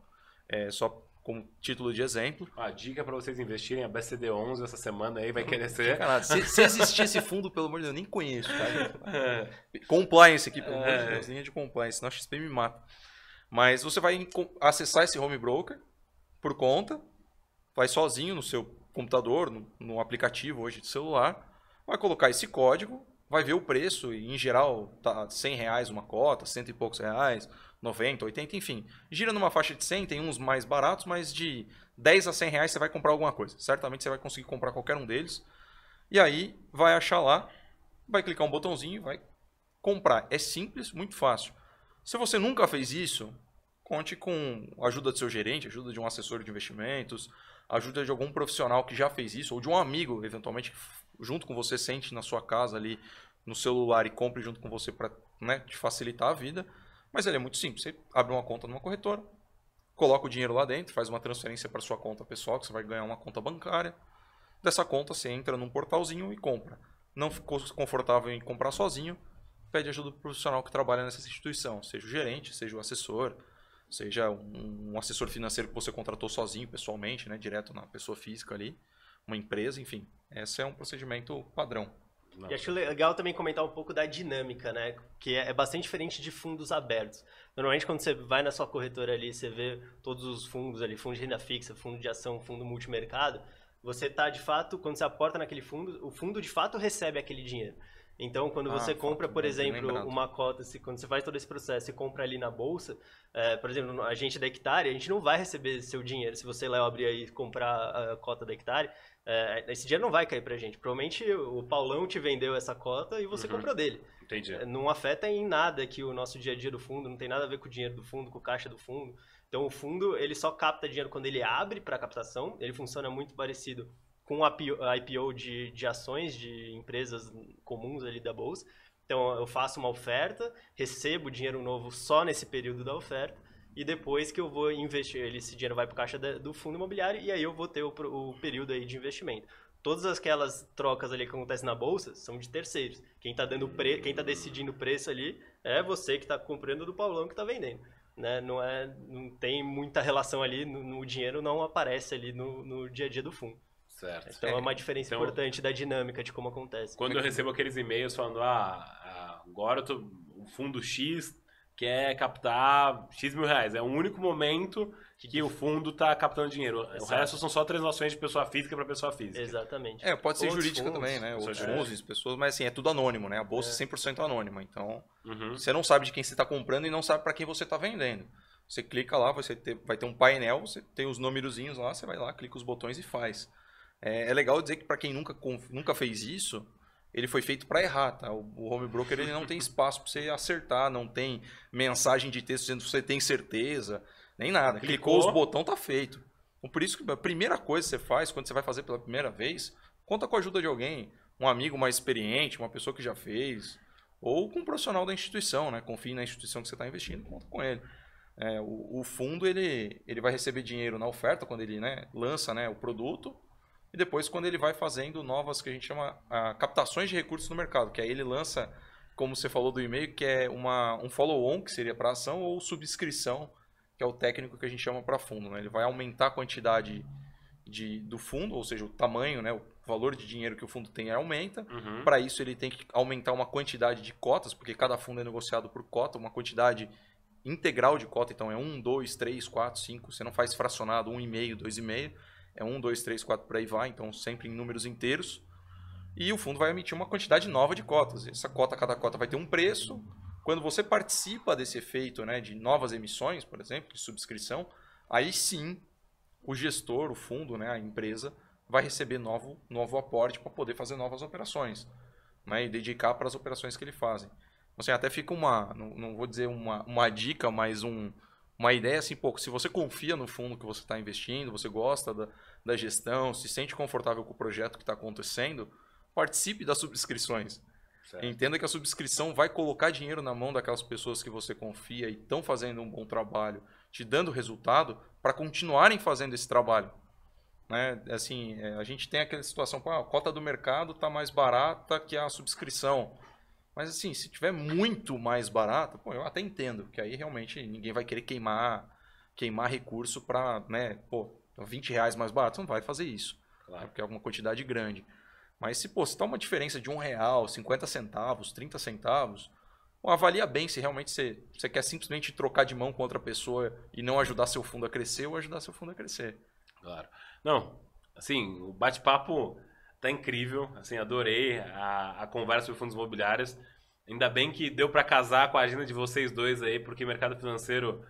É só como título de exemplo. A dica para vocês investirem a BCD11 essa semana aí vai querer ser. Se, se existir esse fundo, pelo amor de Deus, eu nem conheço, tá? É, Compliance aqui, pelo amor de É. Deus, linha de compliance, senão a XP me mata. Mas você vai acessar esse home broker por conta, vai sozinho no seu computador, no, no aplicativo hoje de celular, vai colocar esse código, vai ver o preço, e em geral tá 100 reais uma cota, cento e poucos reais, 90, 80, enfim. Gira numa faixa de 100, tem uns mais baratos, mas de 10 a 100 reais você vai comprar alguma coisa. Certamente você vai conseguir comprar qualquer um deles. E aí vai achar lá, vai clicar um botãozinho e vai comprar. É simples, muito fácil. Se você nunca fez isso, conte com a ajuda do seu gerente, ajuda de um assessor de investimentos, ajuda de algum profissional que já fez isso, ou de um amigo, eventualmente, junto com você sente na sua casa ali no celular e compre junto com você para né, te facilitar a vida. Mas ele é muito simples. Você abre uma conta numa corretora, coloca o dinheiro lá dentro, faz uma transferência para sua conta pessoal, que você vai ganhar uma conta bancária. Dessa conta você entra num portalzinho e compra. Não ficou confortável em comprar sozinho, pede ajuda do profissional que trabalha nessa instituição, seja o gerente, seja o assessor, seja um, assessor financeiro que você contratou sozinho, pessoalmente, né, direto na pessoa física ali, uma empresa, enfim. Esse é um procedimento padrão. não. E acho legal também comentar um pouco da dinâmica, né? Que é é bastante diferente de fundos abertos. Normalmente, quando você vai na sua corretora ali, você vê todos os fundos ali, fundo de renda fixa, fundo de ação, fundo multimercado, você tá de fato, quando você aporta naquele fundo, o fundo de fato recebe aquele dinheiro. Então, quando Ah, você compra, por exemplo, lembrado. uma cota, se, quando você faz todo esse processo e compra ali na bolsa, é, por exemplo, a gente da Hectare, a gente não vai receber seu dinheiro. Se você, Léo, abrir aí e comprar a cota da Hectare, é, esse dinheiro não vai cair pra gente. Provavelmente o Paulão te vendeu essa cota e você Uhum. comprou dele. Entendi. É, Não afeta em nada aqui o nosso dia a dia do fundo, não tem nada a ver com o dinheiro do fundo, com o caixa do fundo. Então o fundo, ele só capta dinheiro quando ele abre para captação, ele funciona muito parecido com o IPO, IPO de, de ações de empresas comuns ali da bolsa. Então eu faço uma oferta, recebo dinheiro novo só nesse período da oferta e depois que eu vou investir, ele- esse dinheiro vai para o caixa do fundo imobiliário e aí eu vou ter o, o período aí de investimento. Todas aquelas trocas ali que acontecem na bolsa são de terceiros. Quem está dando pre... quem tá decidindo o preço ali é você que está comprando do Paulão que está vendendo. Né? Não, é, não tem muita relação ali, no, no- o dinheiro não aparece ali no, no dia a dia do fundo. Certo. Então é, uma diferença Então- importante da dinâmica de como acontece. Quando eu recebo aqueles e-mails falando, ah, ah, agora eu tô, o fundo X quer captar X mil reais. É o único momento que o fundo está captando dinheiro. O Exato. resto são só transações de pessoa física para pessoa física. Exatamente. É, pode ser Outros jurídica fundos, também, né? Outros jurídicas. fundos, pessoas, mas assim, é tudo anônimo, né? A bolsa é 100% anônima. Então, Uhum. você não sabe de quem você está comprando e não sabe para quem você está vendendo. Você clica lá, você ter- vai ter um painel, você tem os númerozinhos lá, você vai lá, clica os botões e faz. É, é legal dizer que para quem nunca, nunca fez isso, ele foi feito para errar, tá? O, o home broker ele não tem espaço para você acertar, não tem mensagem de texto dizendo que você tem certeza, nem nada. Clicou, Clicou. os botões, tá feito. Então, por isso que a primeira coisa que você faz quando você vai fazer pela primeira vez, conta com a ajuda de alguém, um amigo mais experiente, uma pessoa que já fez, ou com um profissional da instituição, né? Confie na instituição que você está investindo, conta com ele. É, o, o fundo ele, ele vai receber dinheiro na oferta quando ele né, lança né, o produto e depois quando ele vai fazendo novas que a gente chama ah, captações de recursos no mercado, que aí ele lança, como você falou do e-mail, que é uma, um follow-on, que seria para ação, ou subscrição, que é o técnico que a gente chama para fundo. Né? Ele vai aumentar a quantidade de, do fundo, ou seja, o tamanho, né, o valor de dinheiro que o fundo tem aumenta. Uhum. Para isso, ele tem que aumentar uma quantidade de cotas, porque cada fundo é negociado por cota, uma quantidade integral de cota. Então, é 1, 2, 3, 4, 5. Você não faz fracionado 1,5, 2,5. É 1, 2, 3, 4, por aí vai. Então, sempre em números inteiros. E o fundo vai emitir uma quantidade nova de cotas. Essa cota, cada cota vai ter um preço. Quando você participa desse efeito né, de novas emissões, por exemplo, de subscrição, aí sim o gestor, o fundo, né, a empresa, vai receber novo, novo aporte para poder fazer novas operações né, e dedicar para as operações que ele fazem. Assim, até fica uma, não, não vou dizer uma, uma dica, mas um, uma ideia assim, pouco. Se você confia no fundo que você está investindo, você gosta da, da gestão, se sente confortável com o projeto que está acontecendo, participe das subscrições. Certo. Entenda que a subscrição vai colocar dinheiro na mão daquelas pessoas que você confia e estão fazendo um bom trabalho, te dando resultado para continuarem fazendo esse trabalho. Né? Assim, é, a gente tem aquela situação, pô, a cota do mercado está mais barata que a subscrição. Mas assim, se tiver muito mais barata, pô, eu até entendo, que aí realmente ninguém vai querer queimar, queimar recurso para, né, pô, 20 reais mais barato, você não vai fazer isso né, Claro. porque é uma quantidade grande. Mas se, pô, se tá uma diferença de um real, 50 centavos, 30 centavos, pô, avalia bem se realmente você, você quer simplesmente trocar de mão com outra pessoa e não ajudar seu fundo a crescer ou ajudar seu fundo a crescer. Claro. Não, assim, o bate-papo tá incrível, assim, adorei a, a conversa sobre fundos imobiliários. Ainda bem que deu para casar com a agenda de vocês dois aí, porque o mercado financeiro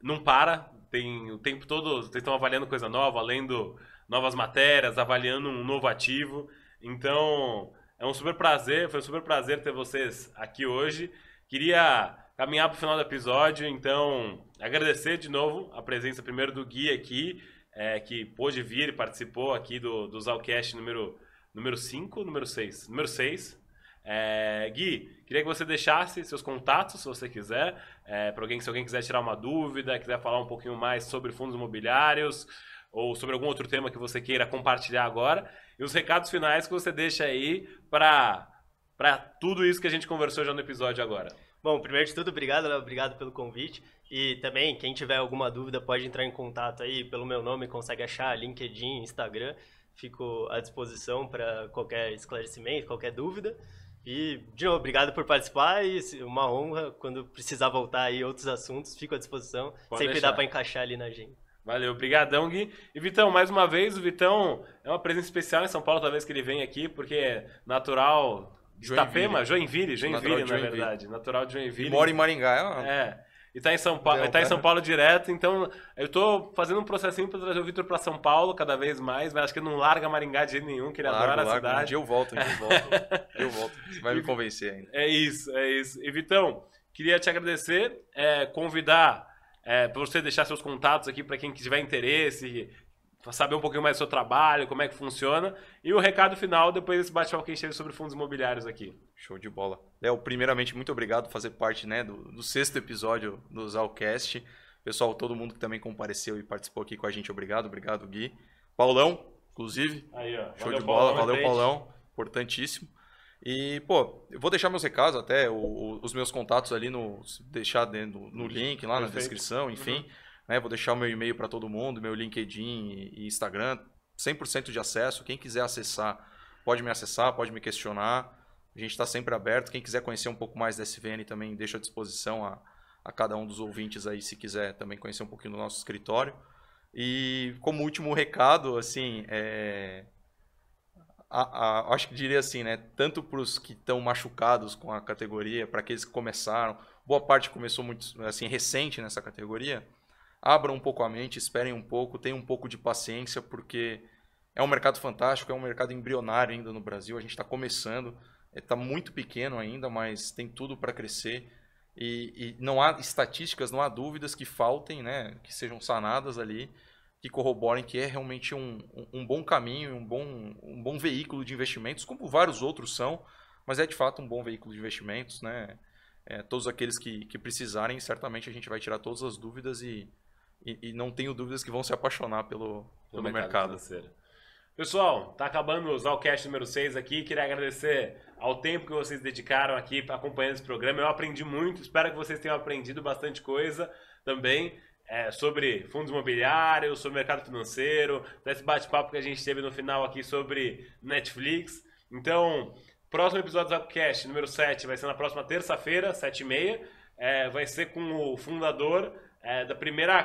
não para, tem o tempo todo, vocês estão avaliando coisa nova, lendo novas matérias, avaliando um novo ativo. Então, é um super prazer, foi um super prazer ter vocês aqui hoje. Queria caminhar para o final do episódio, então agradecer de novo a presença primeiro do Gui aqui, é, que pôde vir e participou aqui do, do Zalcast número 5, número 5, número 6? Número 6. É, Gui, queria que você deixasse seus contatos, se você quiser, é, para alguém, se alguém quiser tirar uma dúvida, quiser falar um pouquinho mais sobre fundos imobiliários ou sobre algum outro tema que você queira compartilhar agora, e os recados finais que você deixa aí para tudo isso que a gente conversou já no episódio agora. Bom, primeiro de tudo, obrigado, Léo, obrigado pelo convite. E também, quem tiver alguma dúvida, pode entrar em contato aí pelo meu nome, consegue achar LinkedIn, Instagram. Fico à disposição para qualquer esclarecimento, qualquer dúvida. E, de novo, obrigado por participar e uma honra. Quando precisar voltar aí outros assuntos, fico à disposição. Pode Sempre deixar. dá para encaixar ali na agenda. Valeu, obrigadão, Gui. E Vitão, mais uma vez, o Vitão é uma presença especial em São Paulo, toda vez que ele vem aqui, porque é natural Joinville. Itapema, Joinville, Joinville, na verdade. Natural de Joinville. Mora em Maringá, é É. E tá em São Paulo, tá em São. Paulo direto, então eu tô fazendo um processinho pra trazer o Vitor pra São Paulo cada vez mais, mas acho que ele não larga Maringá de jeito nenhum, que ele largo, adora a largo. Um cidade. dia eu volto, um dia eu volto. eu volto. Você vai me convencer ainda. É isso, é isso. E Vitão, queria te agradecer, é, convidar é, para você deixar seus contatos aqui para quem tiver interesse, saber um pouquinho mais do seu trabalho, como é que funciona. E o recado final depois desse bate-papo que a gente teve sobre fundos imobiliários aqui. Show de bola. Léo, primeiramente, muito obrigado por fazer parte né, do, do sexto episódio do Zalcast. Pessoal, todo mundo que também compareceu e participou aqui com a gente, obrigado. Obrigado, Gui. Paulão, inclusive. Aí, ó. Show Valeu, de bola. Paulão, Valeu. Paulão. Importantíssimo. E, pô, eu vou deixar meus recados até, o- os meus contatos ali no. deixar dentro, no link lá na Perfeito. descrição, enfim. Né, vou deixar o meu e-mail para todo mundo, meu LinkedIn e, Instagram. 100% de acesso. Quem quiser acessar, pode me acessar, pode me questionar. A gente está sempre aberto. Quem quiser conhecer um pouco mais da SVN também, deixo à disposição a, a cada um dos ouvintes aí, se quiser também conhecer um pouquinho do nosso escritório. E como último recado, assim, é... a, a, acho que diria assim, né? Tanto para os que estão machucados com a categoria, para aqueles que começaram, boa parte começou muito assim recente nessa categoria. Abram um pouco a mente, esperem um pouco, tenham um pouco de paciência, porque é um mercado fantástico, é um mercado embrionário ainda no Brasil. A gente está começando, está é, muito pequeno ainda, mas tem tudo para crescer. E, e, não há estatísticas, não há dúvidas que faltem, né, que sejam sanadas ali, que corroborem que é realmente um, um, bom caminho, um bom, um bom veículo de investimentos, como vários outros são, mas é de fato um bom veículo de investimentos. Né? É, todos aqueles que, que precisarem, certamente a gente vai tirar todas as dúvidas e, e, e não tenho dúvidas que vão se apaixonar pelo, pelo mercado. mercado. Pessoal, tá acabando o Zalcast número 6 aqui. Queria agradecer ao tempo que vocês dedicaram aqui acompanhando esse programa. Eu aprendi muito, espero que vocês tenham aprendido bastante coisa também. É, sobre fundos imobiliários, sobre mercado financeiro, desse bate-papo que a gente teve no final aqui sobre Netflix. Então, próximo episódio do Zapcast, número 7, vai ser na próxima terça-feira, 7h30. É, vai ser com o fundador é, da primeira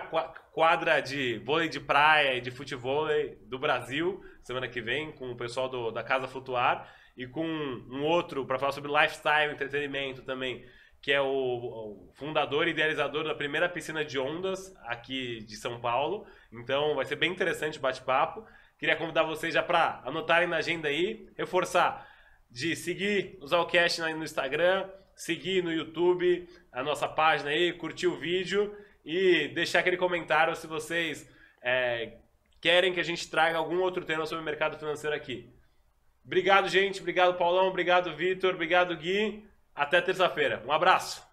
quadra de vôlei de praia e de futebol do Brasil, semana que vem, com o pessoal do, da Casa Flutuar e com um outro para falar sobre lifestyle, entretenimento também, que é o, o, fundador e idealizador da primeira piscina de ondas aqui de São Paulo. Então vai ser bem interessante o bate-papo. Queria convidar vocês já para anotarem na agenda aí, reforçar de seguir o Zalcast no Instagram, seguir no YouTube a nossa página aí, curtir o vídeo e deixar aquele comentário se vocês é, querem que a gente traga algum outro tema sobre o mercado financeiro aqui. Obrigado, gente. Obrigado, Paulão. Obrigado, Vitor. Obrigado, Gui. Até terça-feira. Um abraço.